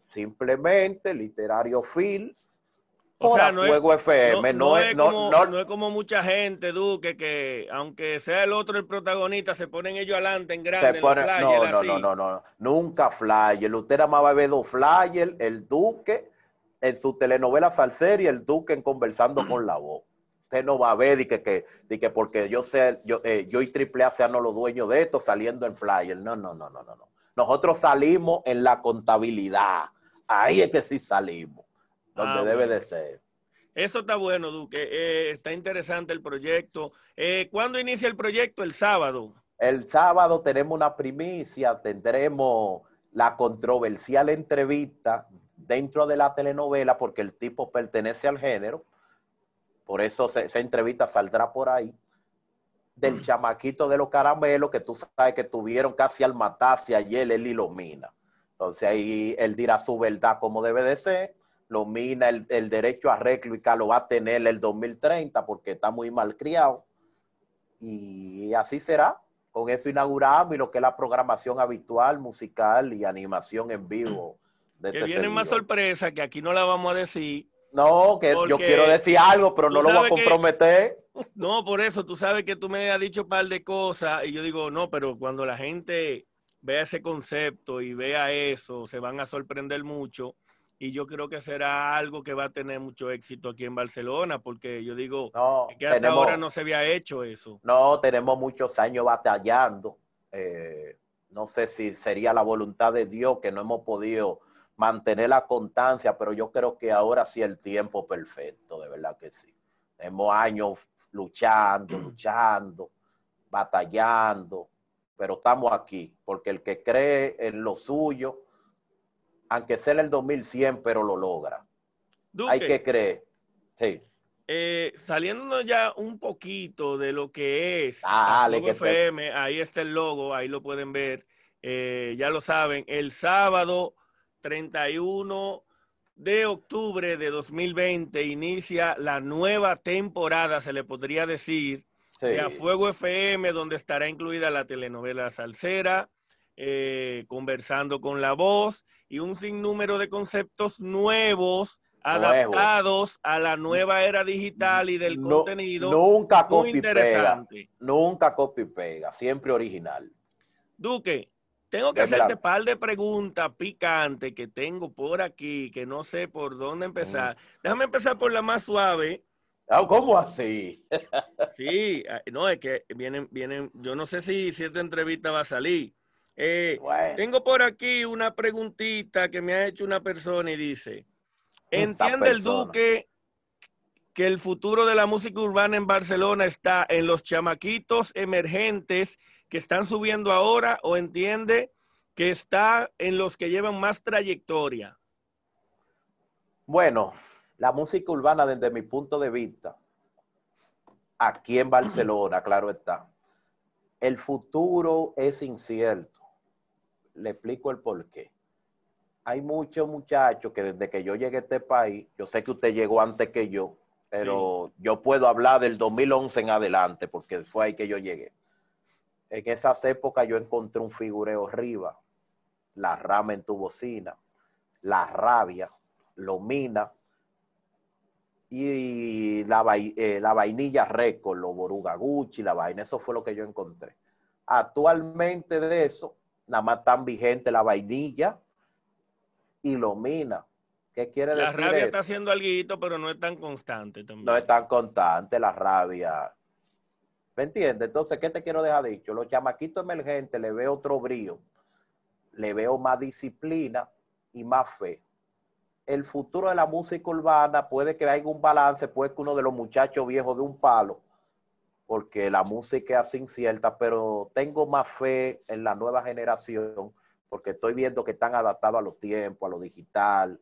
B: Simplemente literario Phil
A: o sea, no es, FM. No, es como, mucha gente, Duque, que aunque sea el otro el protagonista, se ponen ellos adelante en grande.
B: no, no, no, no, no, nunca flyer. Usted nada más va a ver dos flyers, el Duque en su telenovela Salcer y el Duque en Conversando con la Voz. Usted no va a ver que, que, que porque yo sé, yo, eh, yo y Triple A sean los dueños de esto saliendo en flyer. No, no, no, no, no, no. Nosotros salimos en la contabilidad. Ahí es que sí salimos donde ah, debe de ser.
A: Eso está bueno, Duque. Eh, está interesante el proyecto. Eh, ¿Cuándo inicia el proyecto? El sábado.
B: El sábado tenemos una primicia, tendremos la controversial entrevista dentro de la telenovela porque el tipo pertenece al género. Por eso esa entrevista saldrá por ahí. del chamaquito de los caramelos, que tú sabes que tuvieron casi al matarse ayer él y mina. Entonces ahí él dirá su verdad como debe de ser, lo mina el, derecho a réplica, lo va a tener el 2030 porque está muy mal criado. Y así será. Con eso inauguramos y lo que es la programación habitual, musical y animación en vivo.
A: De que este viene más sorpresa que aquí no la vamos a decir.
B: No, que yo quiero decir algo, pero no lo voy a comprometer.
A: no, por eso, tú sabes que tú me has dicho un par de cosas y yo digo, no, pero cuando la gente vea ese concepto y vea eso, se van a sorprender mucho y yo creo que será algo que va a tener mucho éxito aquí en Barcelona, porque yo digo que hasta ahora no se había hecho eso.
B: No, tenemos muchos años batallando. Eh, no sé si sería la voluntad de Dios que no hemos podido mantener la constancia, pero yo creo que ahora sí el tiempo perfecto, de verdad que sí. Tenemos años luchando, luchando, batallando, pero estamos aquí, porque el que cree en lo suyo, aunque sea en el 2100, pero lo logra. Hay que creer. Sí.
A: Eh, saliendo ya un poquito de lo que es ah, FM, ahí está el logo, ahí lo pueden ver. Eh, ya lo saben, el sábado 31 de octubre de 2020 inicia la nueva temporada, se le podría decir, de A Fuego FM, donde estará incluida la telenovela Salsera, eh, conversando con la voz y un sinnúmero de conceptos nuevos adaptados a la nueva era digital y del contenido.
B: Nunca copy interesante. Pega, nunca copy pega, siempre original.
A: Duque, tengo que hacerte un par de preguntas picantes que tengo por aquí, que no sé por dónde empezar. Déjame empezar por la más suave.
B: Ah, ¿Cómo así?
A: sí, ah, no, es que vienen, vienen, yo no sé si, si esta entrevista va a salir. Eh, tengo por aquí una preguntita que me ha hecho una persona y dice, ¿entiende el Duque que el futuro de la música urbana en Barcelona está en los chamaquitos emergentes que están subiendo ahora o entiende que está en los que llevan más trayectoria?
B: Bueno, la música urbana desde mi punto de vista, aquí en Barcelona, claro está, el futuro es incierto. Le explico el por qué. Hay muchos muchachos que desde que yo llegué a este país, yo sé que usted llegó antes que yo, pero yo puedo hablar del 2011 en adelante, porque fue ahí que yo llegué en esas épocas yo encontré un figureo arriba, la rama en tu bocina, la rabia, Lomina y la, eh, la vainilla récord, los borugaguchi, la vaina, eso fue lo que yo encontré. Actualmente de eso, nada más están vigentes la vainilla y Lomina. ¿Qué quiere decir?
A: La rabia está haciendo algo, pero no es tan constante también.
B: No es tan constante la rabia ¿Me entiendes? Entonces, ¿qué te quiero dejar dicho? Los chamaquitos emergentes le veo otro brío, le veo más disciplina y más fe. El futuro de la música urbana puede que haya un balance, puede que uno de los muchachos viejos de un palo, porque la música es incierta, pero tengo más fe en la nueva generación, porque estoy viendo que están adaptados a los tiempos, a lo digital,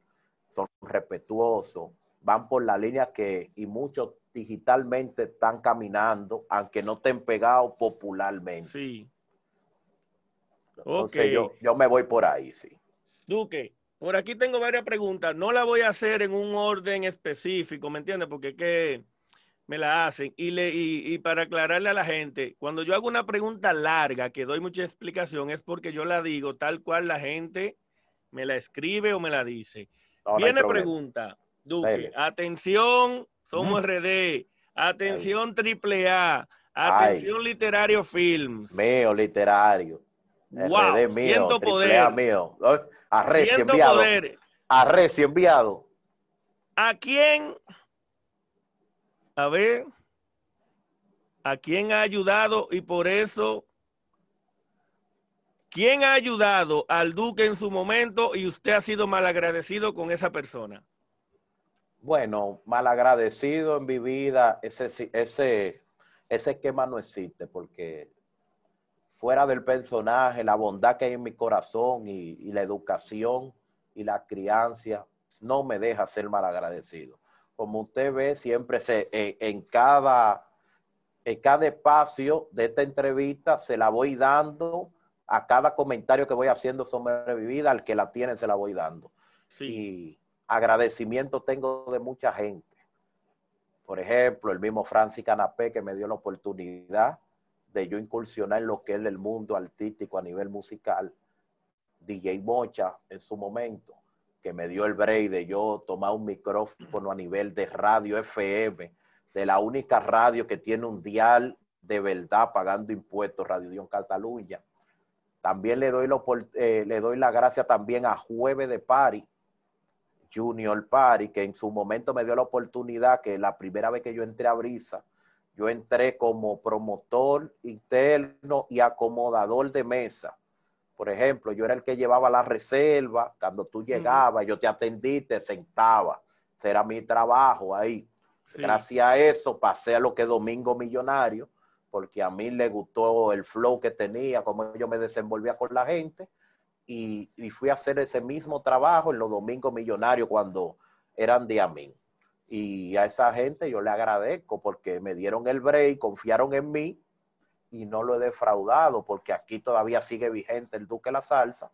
B: son respetuosos, van por la línea que, y muchos digitalmente están caminando, aunque no estén pegados popularmente. Sí. Entonces yo, yo me voy por ahí, sí.
A: Duque, por aquí tengo varias preguntas. No la voy a hacer en un orden específico, ¿me entiendes? Porque es que me la hacen. Y, le, y, y, para aclararle a la gente, cuando yo hago una pregunta larga, que doy mucha explicación, es porque yo la digo tal cual la gente me la escribe o me la dice. Viene pregunta, Duque, atención somos RD. Atención triple A. Atención Literario Films.
B: Mío, literario.
A: Wow, RD mío, siento poder.
B: mío. Arrecio enviado. Poder. Arrecio enviado.
A: ¿A quién? A ver. ¿A quién ha ayudado? Y por eso, ¿quién ha ayudado al Duque en su momento y usted ha sido malagradecido con esa persona?
B: Bueno, malagradecido en mi vida, ese, ese, ese esquema no existe porque fuera del personaje, la bondad que hay en mi corazón y, la educación y la crianza no me deja ser malagradecido. Como usted ve, siempre se, en, cada en cada espacio de esta entrevista se la voy dando a cada comentario que voy haciendo sobre mi vida, al que la tiene se la voy dando.
A: Sí.
B: Y agradecimiento tengo de mucha gente. Por ejemplo, el mismo Francis Canapé que me dio la oportunidad de yo incursionar en lo que es el mundo artístico a nivel musical. DJ Mocha en su momento, que me dio el break de yo tomar un micrófono a nivel de radio FM, de la única radio que tiene un dial de verdad pagando impuestos, Radio Dion Cataluña. También le doy, lo, eh, le doy la gracia también a Jueves de Pari, Junior Pari, que en su momento me dio la oportunidad que la primera vez que yo entré a Brisa, yo entré como promotor interno y acomodador de mesa. Por ejemplo, yo era el que llevaba la reserva. Cuando tú llegabas, yo te atendí, te sentaba. Ese era mi trabajo ahí. Sí. Gracias a eso pasé a lo que Domingo Millonario, porque a mí le gustó el flow que tenía, cómo yo me desenvolvía con la gente. Y, fui a hacer ese mismo trabajo en los Domingos Millonarios cuando eran de a mí. Y a esa gente yo le agradezco porque me dieron el break, confiaron en mí y no lo he defraudado porque aquí todavía sigue vigente el Duque La Salsa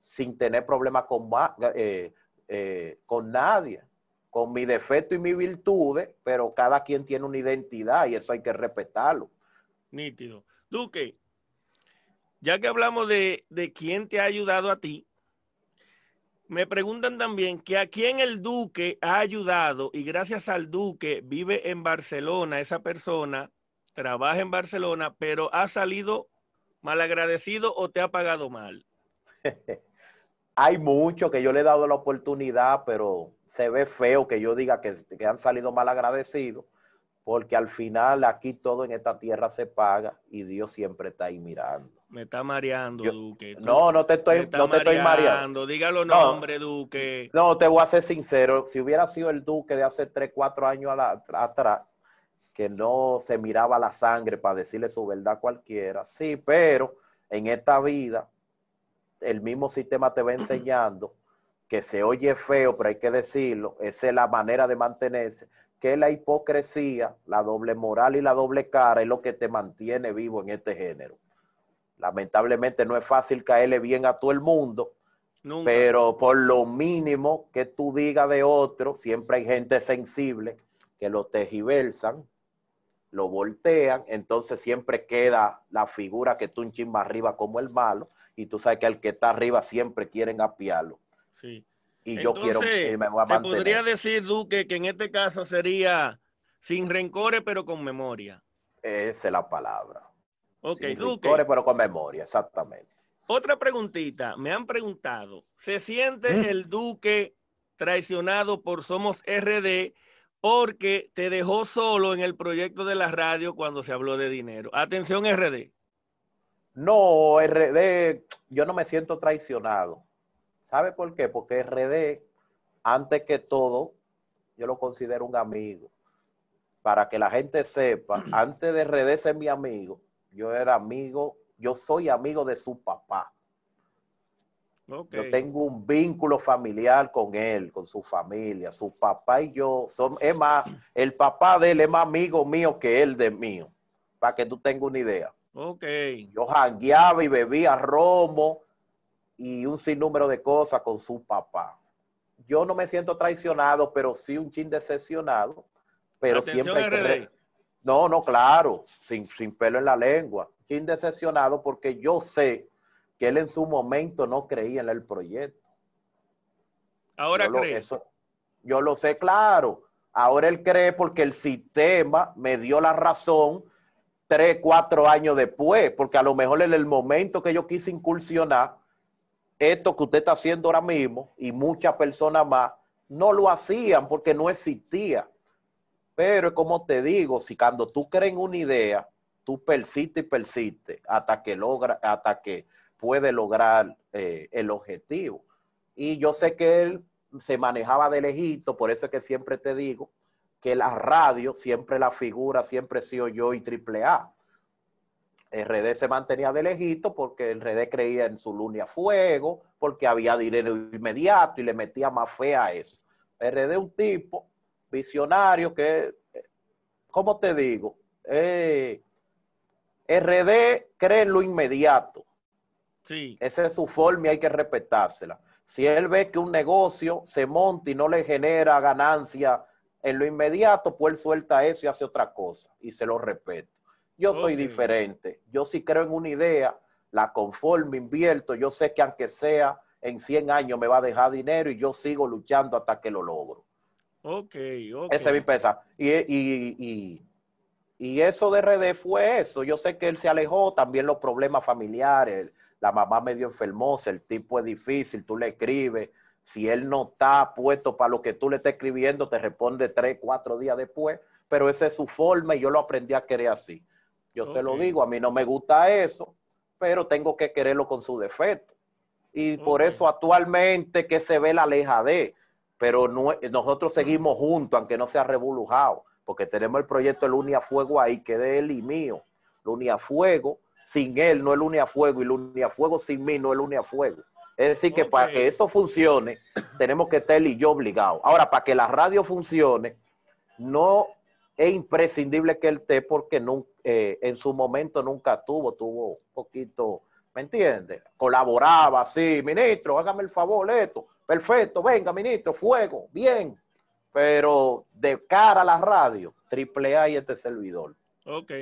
B: sin tener problemas con, eh, eh, con nadie, con mi defecto y mi virtudes, pero cada quien tiene una identidad y eso hay que respetarlo.
A: Nítido. Duque, ya que hablamos de, de quién te ha ayudado a ti, me preguntan también que a quién el Duque ha ayudado y gracias al Duque vive en Barcelona, esa persona trabaja en Barcelona, pero ha salido malagradecido o te ha pagado mal.
B: Hay mucho que yo le he dado la oportunidad, pero se ve feo que yo diga que, que han salido malagradecidos, porque al final aquí todo en esta tierra se paga y Dios siempre está ahí mirando.
A: Me está mareando, Yo, Duque.
B: Tú, no, no te estoy, no te mareando. estoy mareando.
A: Dígalo nombre, no, Duque.
B: No, te voy a ser sincero. Si hubiera sido el Duque de hace 3, 4 años atrás, que no se miraba la sangre para decirle su verdad a cualquiera. Sí, pero en esta vida, el mismo sistema te va enseñando que se oye feo, pero hay que decirlo. Esa es la manera de mantenerse. Que la hipocresía, la doble moral y la doble cara es lo que te mantiene vivo en este género. Lamentablemente no es fácil caerle bien a todo el mundo, Nunca. pero por lo mínimo que tú digas de otro, siempre hay gente sensible que lo tejiversan, lo voltean, entonces siempre queda la figura que tú un chisme arriba como el malo, y tú sabes que el que está arriba siempre quieren apiarlo.
A: Sí.
B: Y
A: entonces,
B: yo quiero
A: eh, me voy a mantener. podría decir, Duque, que en este caso sería sin rencores, pero con memoria.
B: Esa es la palabra.
A: Ok,
B: Sin
A: Duque.
B: Rencores, pero con memoria, exactamente.
A: Otra preguntita. Me han preguntado, ¿se siente ¿Mm? el Duque traicionado por Somos RD porque te dejó solo en el proyecto de la radio cuando se habló de dinero? Atención, RD.
B: No, RD, yo no me siento traicionado. ¿Sabe por qué? Porque RD, antes que todo, yo lo considero un amigo. Para que la gente sepa, antes de RD ser mi amigo, yo era amigo, yo soy amigo de su papá.
A: Okay.
B: Yo tengo un vínculo familiar con él, con su familia. Su papá y yo son, es más, el papá de él es más amigo mío que él de mío, para que tú tengas una idea.
A: Ok.
B: Yo jangueaba y bebía romo y un sinnúmero de cosas con su papá. Yo no me siento traicionado, pero sí un chin decepcionado. Pero
A: Atención,
B: siempre hay que
A: RD.
B: no, no, claro, sin, sin pelo en la lengua. Chin decepcionado porque yo sé que él en su momento no creía en el proyecto.
A: Ahora
B: yo lo,
A: cree.
B: eso, yo lo sé claro. Ahora él cree porque el sistema me dio la razón tres, cuatro años después, porque a lo mejor en el momento que yo quise incursionar, esto que usted está haciendo ahora mismo y muchas personas más no lo hacían porque no existía. Pero como te digo, si cuando tú crees en una idea, tú persistes y persistes hasta que logra, hasta que puede lograr eh, el objetivo. Y yo sé que él se manejaba de lejito, por eso es que siempre te digo que la radio, siempre la figura, siempre sido yo y triple A. RD se mantenía de lejito porque el RD creía en su luna a fuego, porque había dinero inmediato y le metía más fe a eso. RD es un tipo visionario que, ¿cómo te digo? Eh, RD cree en lo inmediato.
A: Sí.
B: Esa es su forma y hay que respetársela. Si él ve que un negocio se monta y no le genera ganancia en lo inmediato, pues él suelta eso y hace otra cosa y se lo respeto. Yo soy diferente. Yo sí creo en una idea, la conformo, invierto. Yo sé que aunque sea en 100 años me va a dejar dinero y yo sigo luchando hasta que lo logro.
A: Ok, ok.
B: Ese es mi pesa. Y, y, y, y eso de RD fue eso. Yo sé que él se alejó, también los problemas familiares. La mamá medio enfermosa, el tipo es difícil, tú le escribes. Si él no está puesto para lo que tú le estás escribiendo, te responde tres, cuatro días después. Pero esa es su forma y yo lo aprendí a querer así. Yo se lo digo, a mí no me gusta eso, pero tengo que quererlo con su defecto. Y por eso actualmente que se ve la leja de, pero no- nosotros seguimos juntos, aunque no sea revolujado, porque tenemos el proyecto de Lunia Fuego ahí, que de él y mío. Lunia Fuego, sin él no es Lunia Fuego, y Lunia Fuego sin mí no es Lunia Fuego. Es decir, que para que eso funcione, tenemos que estar él y yo obligados. Ahora, para que la radio funcione, no es imprescindible que él esté porque nun- eh, en su momento nunca tuvo, tuvo un poquito, ¿me entiendes? Colaboraba así, ministro, hágame el favor, esto, perfecto, venga, ministro, fuego, bien, pero de cara a la radio, triple A y este servidor.
A: Ok.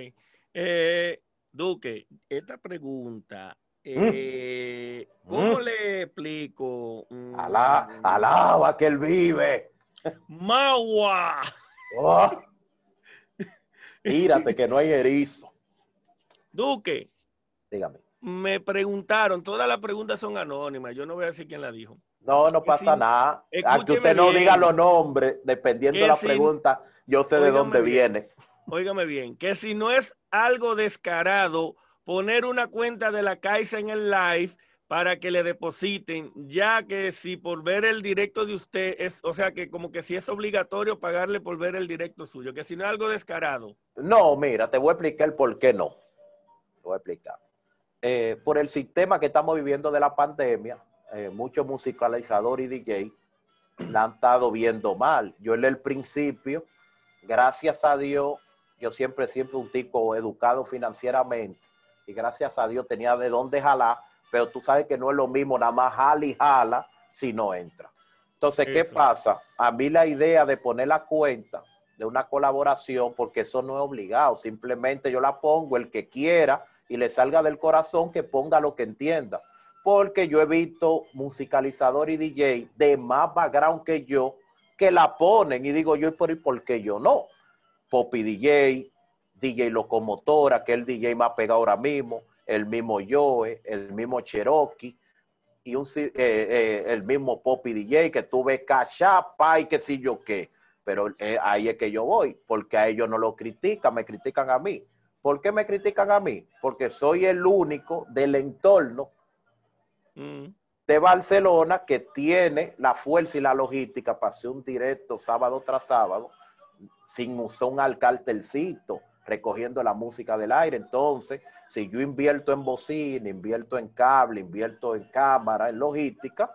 A: Eh, Duque, esta pregunta, eh, ¿cómo
B: Mm.
A: le explico? Mm,
B: Alá, alaba que él vive.
A: Magua.
B: Oh. Mírate que no hay erizo.
A: Duque,
B: Dígame.
A: me preguntaron, todas las preguntas son anónimas, yo no voy a decir quién la dijo.
B: No, no pasa
A: si-
B: nada. A que usted no
A: bien.
B: diga los nombres, dependiendo de la
A: si-
B: pregunta, yo sé de dónde
A: bien.
B: viene.
A: Óigame bien, que si no es algo descarado poner una cuenta de la Caixa en el live para que le depositen, ya que si por ver el directo de usted es, o sea que como que si es obligatorio pagarle por ver el directo suyo, que si no es algo descarado.
B: No, mira, te voy a explicar por qué no. Te voy a explicar. Eh, por el sistema que estamos viviendo de la pandemia, eh, muchos musicalizadores y DJ la han estado viendo mal. Yo en el principio, gracias a Dios, yo siempre, siempre un tipo educado financieramente y gracias a Dios tenía de dónde jalar, pero tú sabes que no es lo mismo nada más jala y jala si no entra. Entonces, ¿qué
A: Eso.
B: pasa? A mí la idea de poner la cuenta de una colaboración, porque eso no es obligado, simplemente yo la pongo, el que quiera y le salga del corazón, que ponga lo que entienda. Porque yo he visto musicalizador y DJ de más background que yo que la ponen y digo yo, ¿y por, qué yo no? Poppy DJ, DJ Locomotora, que es el DJ más pegado ahora mismo, el mismo Joe, el mismo Cherokee y un, eh, eh, el mismo Poppy DJ que tú ves cachapa y que si yo qué. Pero eh, ahí es que yo voy, porque a ellos no lo critican, me critican a mí. ¿Por qué me critican a mí? Porque soy el único del entorno
A: Mm,
B: de Barcelona que tiene la fuerza y la logística para hacer un directo sábado tras sábado sin usar un alcartelcito recogiendo la música del aire. Entonces, si yo invierto en bocina, invierto en cable, invierto en cámara, en logística,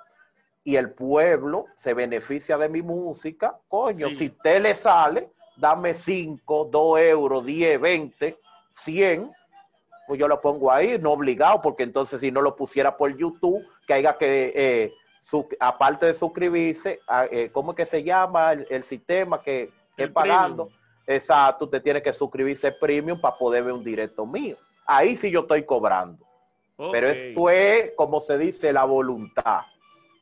B: y el pueblo se beneficia de mi música, coño,
A: Sí.
B: si usted le sale, dame 5, 2 euros, 10, 20, 100, pues yo lo pongo ahí, no obligado, porque entonces si no lo pusiera por YouTube, que haya que, eh, su- aparte de suscribirse, a- eh, ¿cómo es que se llama el, el sistema que
A: El
B: pagando?
A: premium.
B: Exacto, usted tiene que suscribirse premium para poder ver un directo mío. Ahí sí yo estoy cobrando. Pero
A: ok,
B: esto es, como se dice, la voluntad.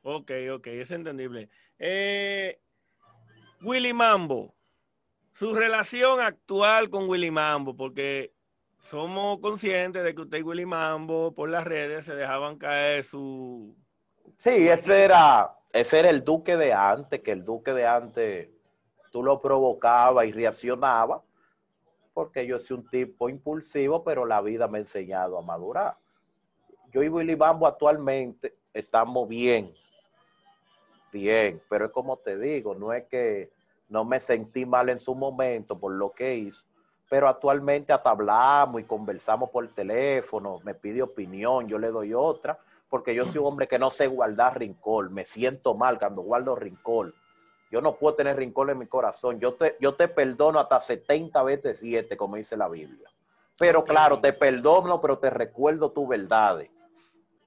A: Ok, ok, es entendible. Eh, Willy Mambo, su relación actual con Willy Mambo, porque somos conscientes de que usted y Willy Mambo por las redes se dejaban caer su...
B: Sí, ese era, ese era el duque de antes, que el duque de antes tú lo provocaba y reaccionaba, porque yo soy un tipo impulsivo, pero la vida me ha enseñado a madurar. Yo y Willy Bambo actualmente estamos bien, bien, pero es como te digo, no es que no me sentí mal en su momento por lo que hizo, pero actualmente hasta hablamos y conversamos por teléfono, me pide opinión, yo le doy otra, porque yo soy un hombre que no sé guardar rincón, me siento mal cuando guardo rincón. Yo no puedo tener rincón en mi corazón. Yo te, yo te perdono hasta 70 veces 7, como dice la Biblia. Pero claro, te perdono, pero te recuerdo tu verdad.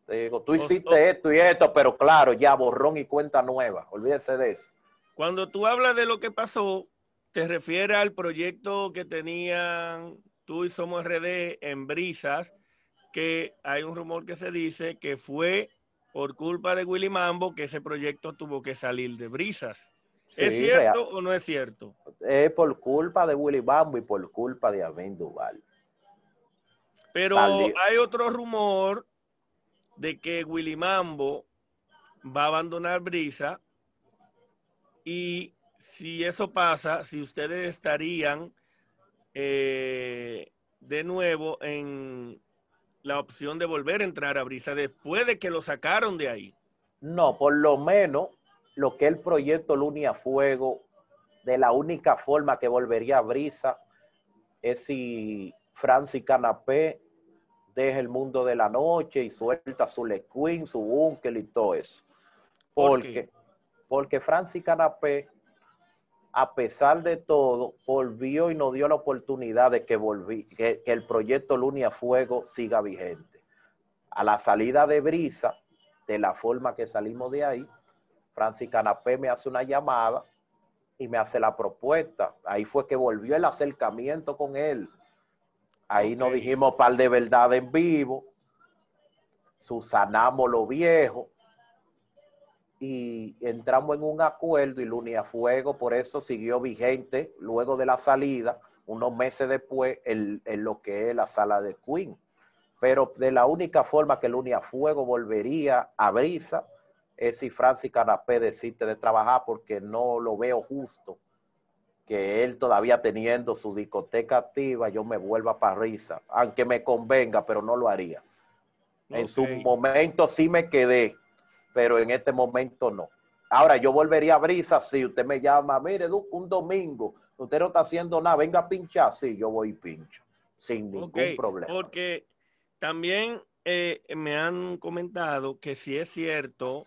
B: Te digo, tú hiciste esto y esto, pero claro, ya borrón y cuenta nueva. Olvídese de eso.
A: Cuando tú hablas de lo que pasó, te refieres al proyecto que tenían tú y Somos RD en Brisas, que hay un rumor que se dice que fue por culpa de Willy Mambo que ese proyecto tuvo que salir de Brisas. ¿Es cierto o no es cierto?
B: Es por culpa de Willy Mambo y por culpa de Amin Duval.
A: Pero hay otro rumor de que Willy Mambo va a abandonar Brisa y si eso pasa, si ustedes estarían eh, de nuevo en la opción de volver a entrar a Brisa después de que lo sacaron de ahí.
B: No, por lo menos lo que el proyecto Lunia Fuego, de la única forma que volvería a Brisa es si Francis Canapé deja el mundo de la noche y suelta su Le Queen, su búnker y todo eso. Porque, porque Francis Canapé, a pesar de todo, volvió y nos dio la oportunidad de que, volví, que, el proyecto Lunia Fuego siga vigente. A la salida de Brisa, de la forma que salimos de ahí, Francis Canapé me hace una llamada y me hace la propuesta. Ahí fue que volvió el acercamiento con él Ahí nos dijimos par de verdad en vivo, susanamos lo viejo y entramos en un acuerdo y Lunia Fuego por eso siguió vigente luego de la salida, unos meses después, en, lo que es la sala de Queen. Pero de la única forma que Lunia Fuego volvería a Brisa es si Francis Canapé decide de trabajar porque no lo veo justo que él todavía teniendo su discoteca activa, yo me vuelva para risa, aunque me convenga, pero no lo haría. En su momento sí me quedé, pero en este momento no. Ahora yo volvería a brisa si usted me llama, mire, un domingo, usted no está haciendo nada, venga a pinchar, sí, yo voy y pincho, sin ningún problema.
A: Porque también eh, me han comentado que si es cierto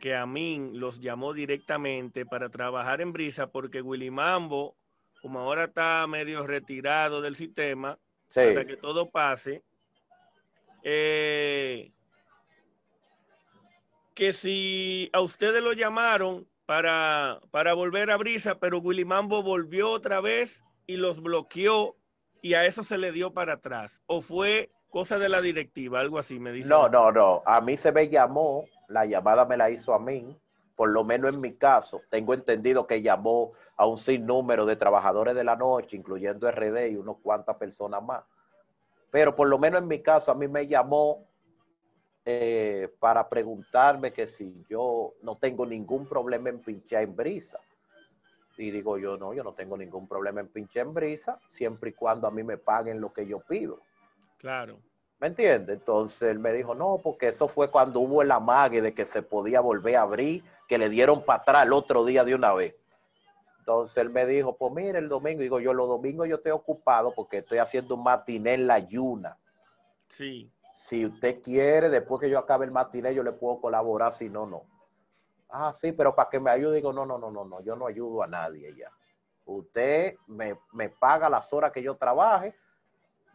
A: que a mí los llamó directamente para trabajar en Brisa porque Willy Mambo, como ahora está medio retirado del sistema, para que todo pase, eh, que si a ustedes lo llamaron para, para volver a Brisa, pero Willy Mambo volvió otra vez y los bloqueó y a eso se le dio para atrás. ¿O fue cosa de la directiva, algo así me dice?
B: No, no, no. A mí se me llamó la llamada me la hizo a mí, por lo menos en mi caso, tengo entendido que llamó a un sinnúmero de trabajadores de la noche, incluyendo RD y unos cuantas personas más. Pero por lo menos en mi caso, a mí me llamó eh, para preguntarme que si yo no tengo ningún problema en pinchar en brisa. Y digo yo, no, yo no tengo ningún problema en pinchar en brisa, siempre y cuando a mí me paguen lo que yo pido.
A: Claro.
B: ¿Me entiende? Entonces él me dijo, no, porque eso fue cuando hubo el amague de que se podía volver a abrir, que le dieron para atrás el otro día de una vez. Entonces él me dijo, pues mire, el domingo, digo yo, los domingos yo estoy ocupado porque estoy haciendo un matiné en la yuna.
A: Sí.
B: Si usted quiere, después que yo acabe el matiné, yo le puedo colaborar, si no, no. Ah, sí, pero para que me ayude, digo, no, no, no, no, no, yo no ayudo a nadie ya. Usted me, me paga las horas que yo trabaje,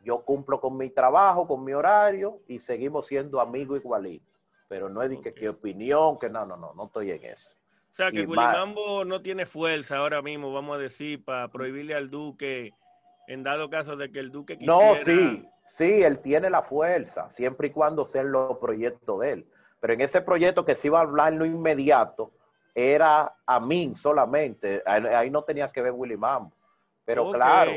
B: yo cumplo con mi trabajo, con mi horario y seguimos siendo amigos igualitos. Pero no es de que, qué opinión, que no, no, no, no estoy en eso.
A: O sea, que Willy Mambo no tiene fuerza ahora mismo, vamos a decir, para prohibirle al Duque, en dado caso de que el Duque quisiera...
B: No, sí, sí, él tiene la fuerza, siempre y cuando sean los proyectos de él. Pero en ese proyecto que se iba a hablar en lo inmediato, era a mí solamente, ahí no tenía que ver Willy Mambo. Pero claro,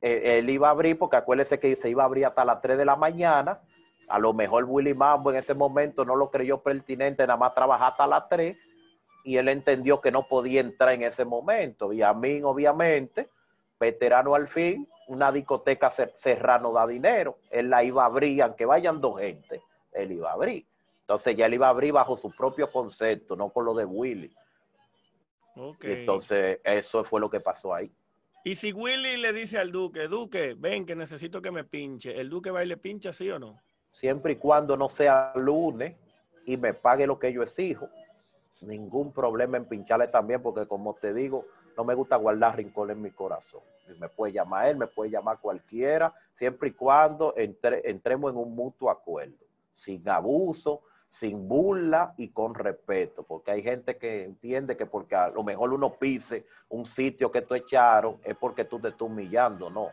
B: eh, él iba a abrir, porque acuérdese que se iba a abrir hasta las 3 de la mañana. A lo mejor Willy Mambo en ese momento no lo creyó pertinente, nada más trabajar hasta las 3 y él entendió que no podía entrar en ese momento. Y a mí, obviamente, veterano al fin, una discoteca cerrada da dinero. Él la iba a abrir, aunque vayan dos gente, él iba a abrir. Entonces ya él iba a abrir bajo su propio concepto, no con lo de Willy. Entonces, eso fue lo que pasó ahí.
A: Y si Willy le dice al Duque, Duque, ven que necesito que me pinche, ¿el Duque va y le pincha, sí o no?
B: Siempre y cuando no sea lunes y me pague lo que yo exijo. ningún problema en pincharle también, porque como te digo, no me gusta guardar rincón en mi corazón. Me puede llamar él, me puede llamar cualquiera, siempre y cuando entremos en un mutuo acuerdo, sin abuso, sin burla y con respeto, porque hay gente que entiende que porque a lo mejor uno pise un sitio que tú echaron es porque tú te estás humillando, no.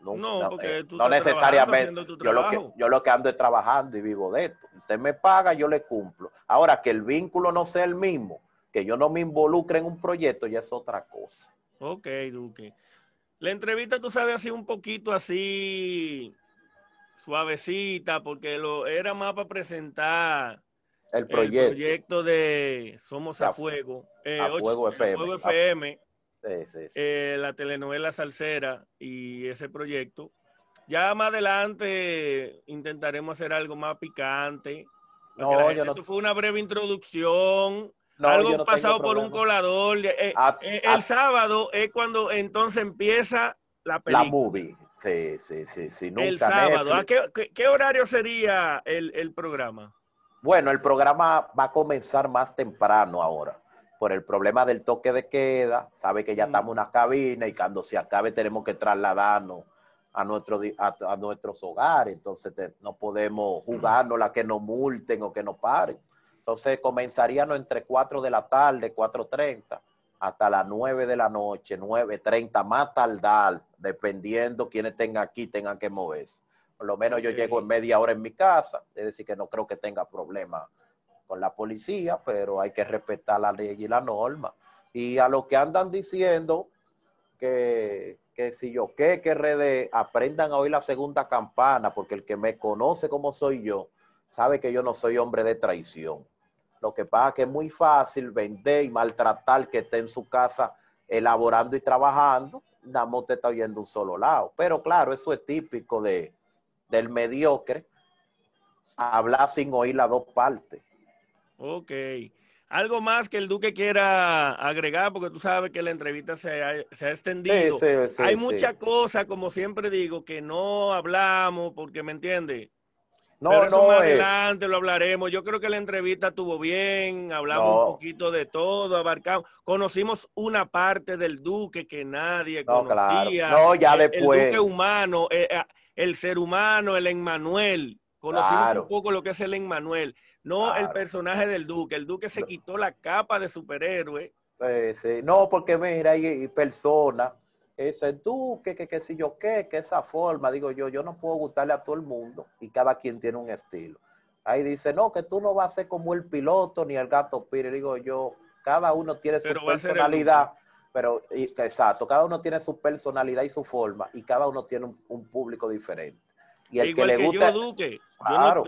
A: No, porque
B: eh, tú no necesariamente. Yo lo, que, yo lo que ando es trabajando y vivo de esto. Usted me paga, yo le cumplo. Ahora, que el vínculo no sea el mismo, que yo no me involucre en un proyecto, ya es otra cosa.
A: Ok, Duque. La entrevista, tú sabes, así un poquito así suavecita, porque lo era más para presentar
B: el proyecto,
A: el proyecto de Somos a, Fuego.
B: Eh, a Fuego FM.
A: Fuego FM eh, la telenovela Salsera y ese proyecto. Ya más adelante intentaremos hacer algo más picante. No, yo no... Esto fue una breve introducción. algo pasado por un colador. Eh, eh, el sábado es cuando entonces empieza la película.
B: La movie. Sí, sí, sí. sí.
A: el sábado. qué, horario sería el, el programa?
B: Bueno, el programa va a comenzar más temprano ahora por el problema del toque de queda, sabe que ya estamos en una cabina y cuando se acabe tenemos que trasladarnos a, nuestro, a, nuestros hogares, entonces no podemos jugarnos la que nos multen o que nos paren. Entonces comenzaríamos entre 4 de la tarde, 4.30, hasta las 9 de la noche, 9.30, más tardar, dependiendo quienes tengan aquí, tengan que moverse. Por lo menos yo llego en media hora en mi casa, es decir, que no creo que tenga problema con la policía, pero hay que respetar la ley y la norma. Y a los que andan diciendo que, que si yo qué, que RD, aprendan a oír la segunda campana, porque el que me conoce como soy yo, sabe que yo no soy hombre de traición. Lo que pasa es que es muy fácil vender y maltratar que esté en su casa elaborando y trabajando, nada más te está oyendo un solo lado. Pero claro, eso es típico de, del mediocre, hablar sin oír las dos partes.
A: Ok. Algo más que el Duque quiera agregar, porque tú sabes que la entrevista se ha, extendido. Hay muchas cosas, como siempre digo, que no hablamos, porque me entiende. No, Pero eso más adelante lo hablaremos. Yo creo que la entrevista estuvo bien, hablamos un poquito de todo, abarcamos, conocimos una parte del Duque que nadie conocía.
B: No, ya después.
A: El Duque humano, eh, eh, el ser humano, el Emmanuel. Conocimos un poco lo que es el Emmanuel no el personaje del Duque. El Duque se quitó la capa de superhéroe.
B: Sí, sí. No, porque mira, hay, personas que dicen, Duque, que, que si yo qué, que esa forma, digo yo, yo no puedo gustarle a todo el mundo y cada quien tiene un estilo. Ahí dice, no, que tú no vas a ser como el piloto ni el gato Pire. Digo yo, cada uno tiene su personalidad, pero exacto, cada uno tiene su personalidad y su forma y cada uno tiene un público diferente.
A: Y el Igual que le gusta. yo, Duque.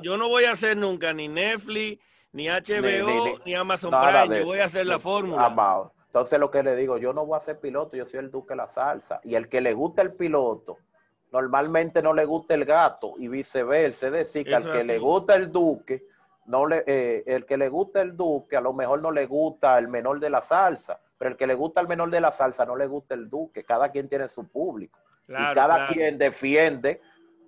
A: Yo, no, voy a hacer nunca ni Netflix, ni HBO, ni, Amazon Prime. Yo voy a hacer la fórmula.
B: Entonces lo que le digo, yo no voy a ser piloto, yo soy el Duque de la salsa. Y el que le gusta el piloto, normalmente no le gusta el gato y viceversa. Es decir, que al que le gusta el Duque, no le, eh, el que le gusta el Duque, a lo mejor no le gusta el menor de la salsa, pero el que le gusta el menor de la salsa no le gusta el Duque. Cada quien tiene su público. y cada quien defiende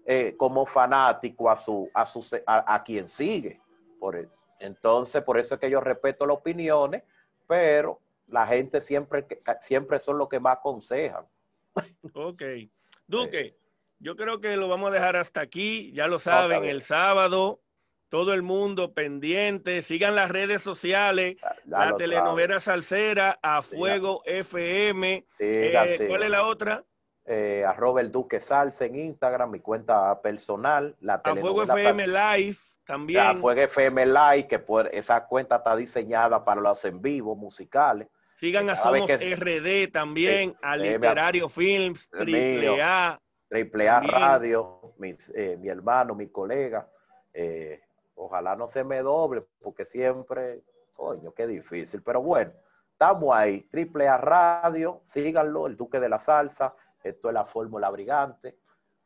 B: eh, como fanático a, su, a, su, a, quien sigue. Por, e, entonces, por eso es que yo respeto las opiniones, pero la gente siempre, siempre son los que más aconsejan.
A: Ok. Duque, yo creo que lo vamos a dejar hasta aquí. Ya lo saben, el sábado, todo el mundo pendiente. Sigan las redes sociales, la telenovela salsera, a Fuego FM. Eh, ¿Cuál es la otra?
B: eh, arroba el Duque Salsa en Instagram, mi cuenta personal. La
A: a Fuego FM Live también. A
B: Fuego FM Live, que esa cuenta está diseñada para los en vivo musicales.
A: Sigan a Somos RD también, a Literario Films, Triple A.
B: Triple A Radio, eh, mi hermano, mi colega. Eh, ojalá no se me doble, porque siempre, coño, qué difícil. Pero bueno, estamos ahí. Triple A Radio, síganlo, el Duque de la Salsa. Esto es la fórmula brigante.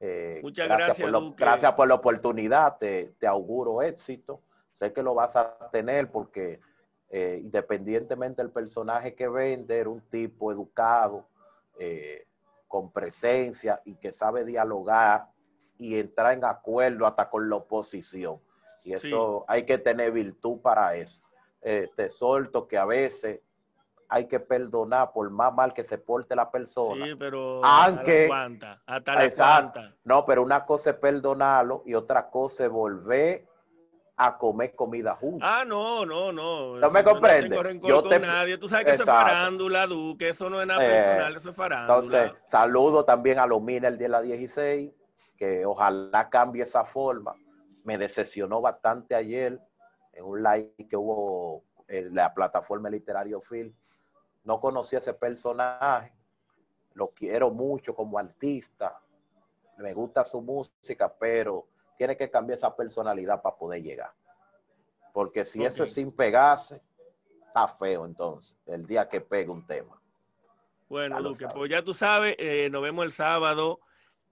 A: Eh, Muchas gracias.
B: Por gracias por la oportunidad. Te, auguro éxito. Sé que lo vas a tener porque eh, independientemente del personaje que vende, era un tipo educado, eh, con presencia y que sabe dialogar y entrar en acuerdo hasta con la oposición. Y eso hay que tener virtud para eso. eh, te solto que a veces hay que perdonar por más mal que se porte la persona.
A: Sí, pero
B: Aunque-
A: hasta la cuanta, hasta la
B: Exacto.
A: cuanta.
B: No, pero una cosa es perdonarlo y otra cosa es volver a comer comida juntos.
A: Ah, no, no, no.
B: No me comprende. Yo
A: con
B: te-
A: nadie. Tú sabes que eso es
B: Exacto.
A: farándula, Duque. Eso no es nada
B: Eh,
A: personal, eso es farándula.
B: Entonces, saludo también a los Miners de la 16, que ojalá cambie esa forma. Me decepcionó bastante ayer en un live que hubo en la plataforma Literario Film. No conocí a ese personaje, lo quiero mucho como artista, me gusta su música, pero tiene que cambiar esa personalidad para poder llegar. Porque si eso es sin pegarse, está feo entonces, el día que pegue un tema.
A: Bueno,
B: sabe.
A: pues ya tú sabes, eh, nos vemos el sábado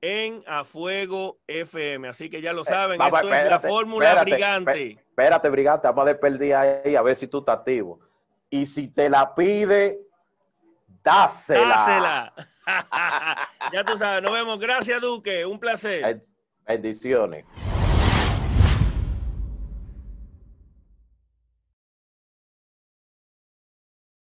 A: en A Fuego FM. Así que ya lo saben,
B: vamos,
A: esto es la fórmula
B: espérate,
A: brigante.
B: Espérate, brigante, vamos a despedir ahí a ver si tú estás activo. Y si te la pide, dásela.
A: Dásela. ya tú sabes, nos vemos. Gracias, Duque. Un placer.
B: Bendiciones.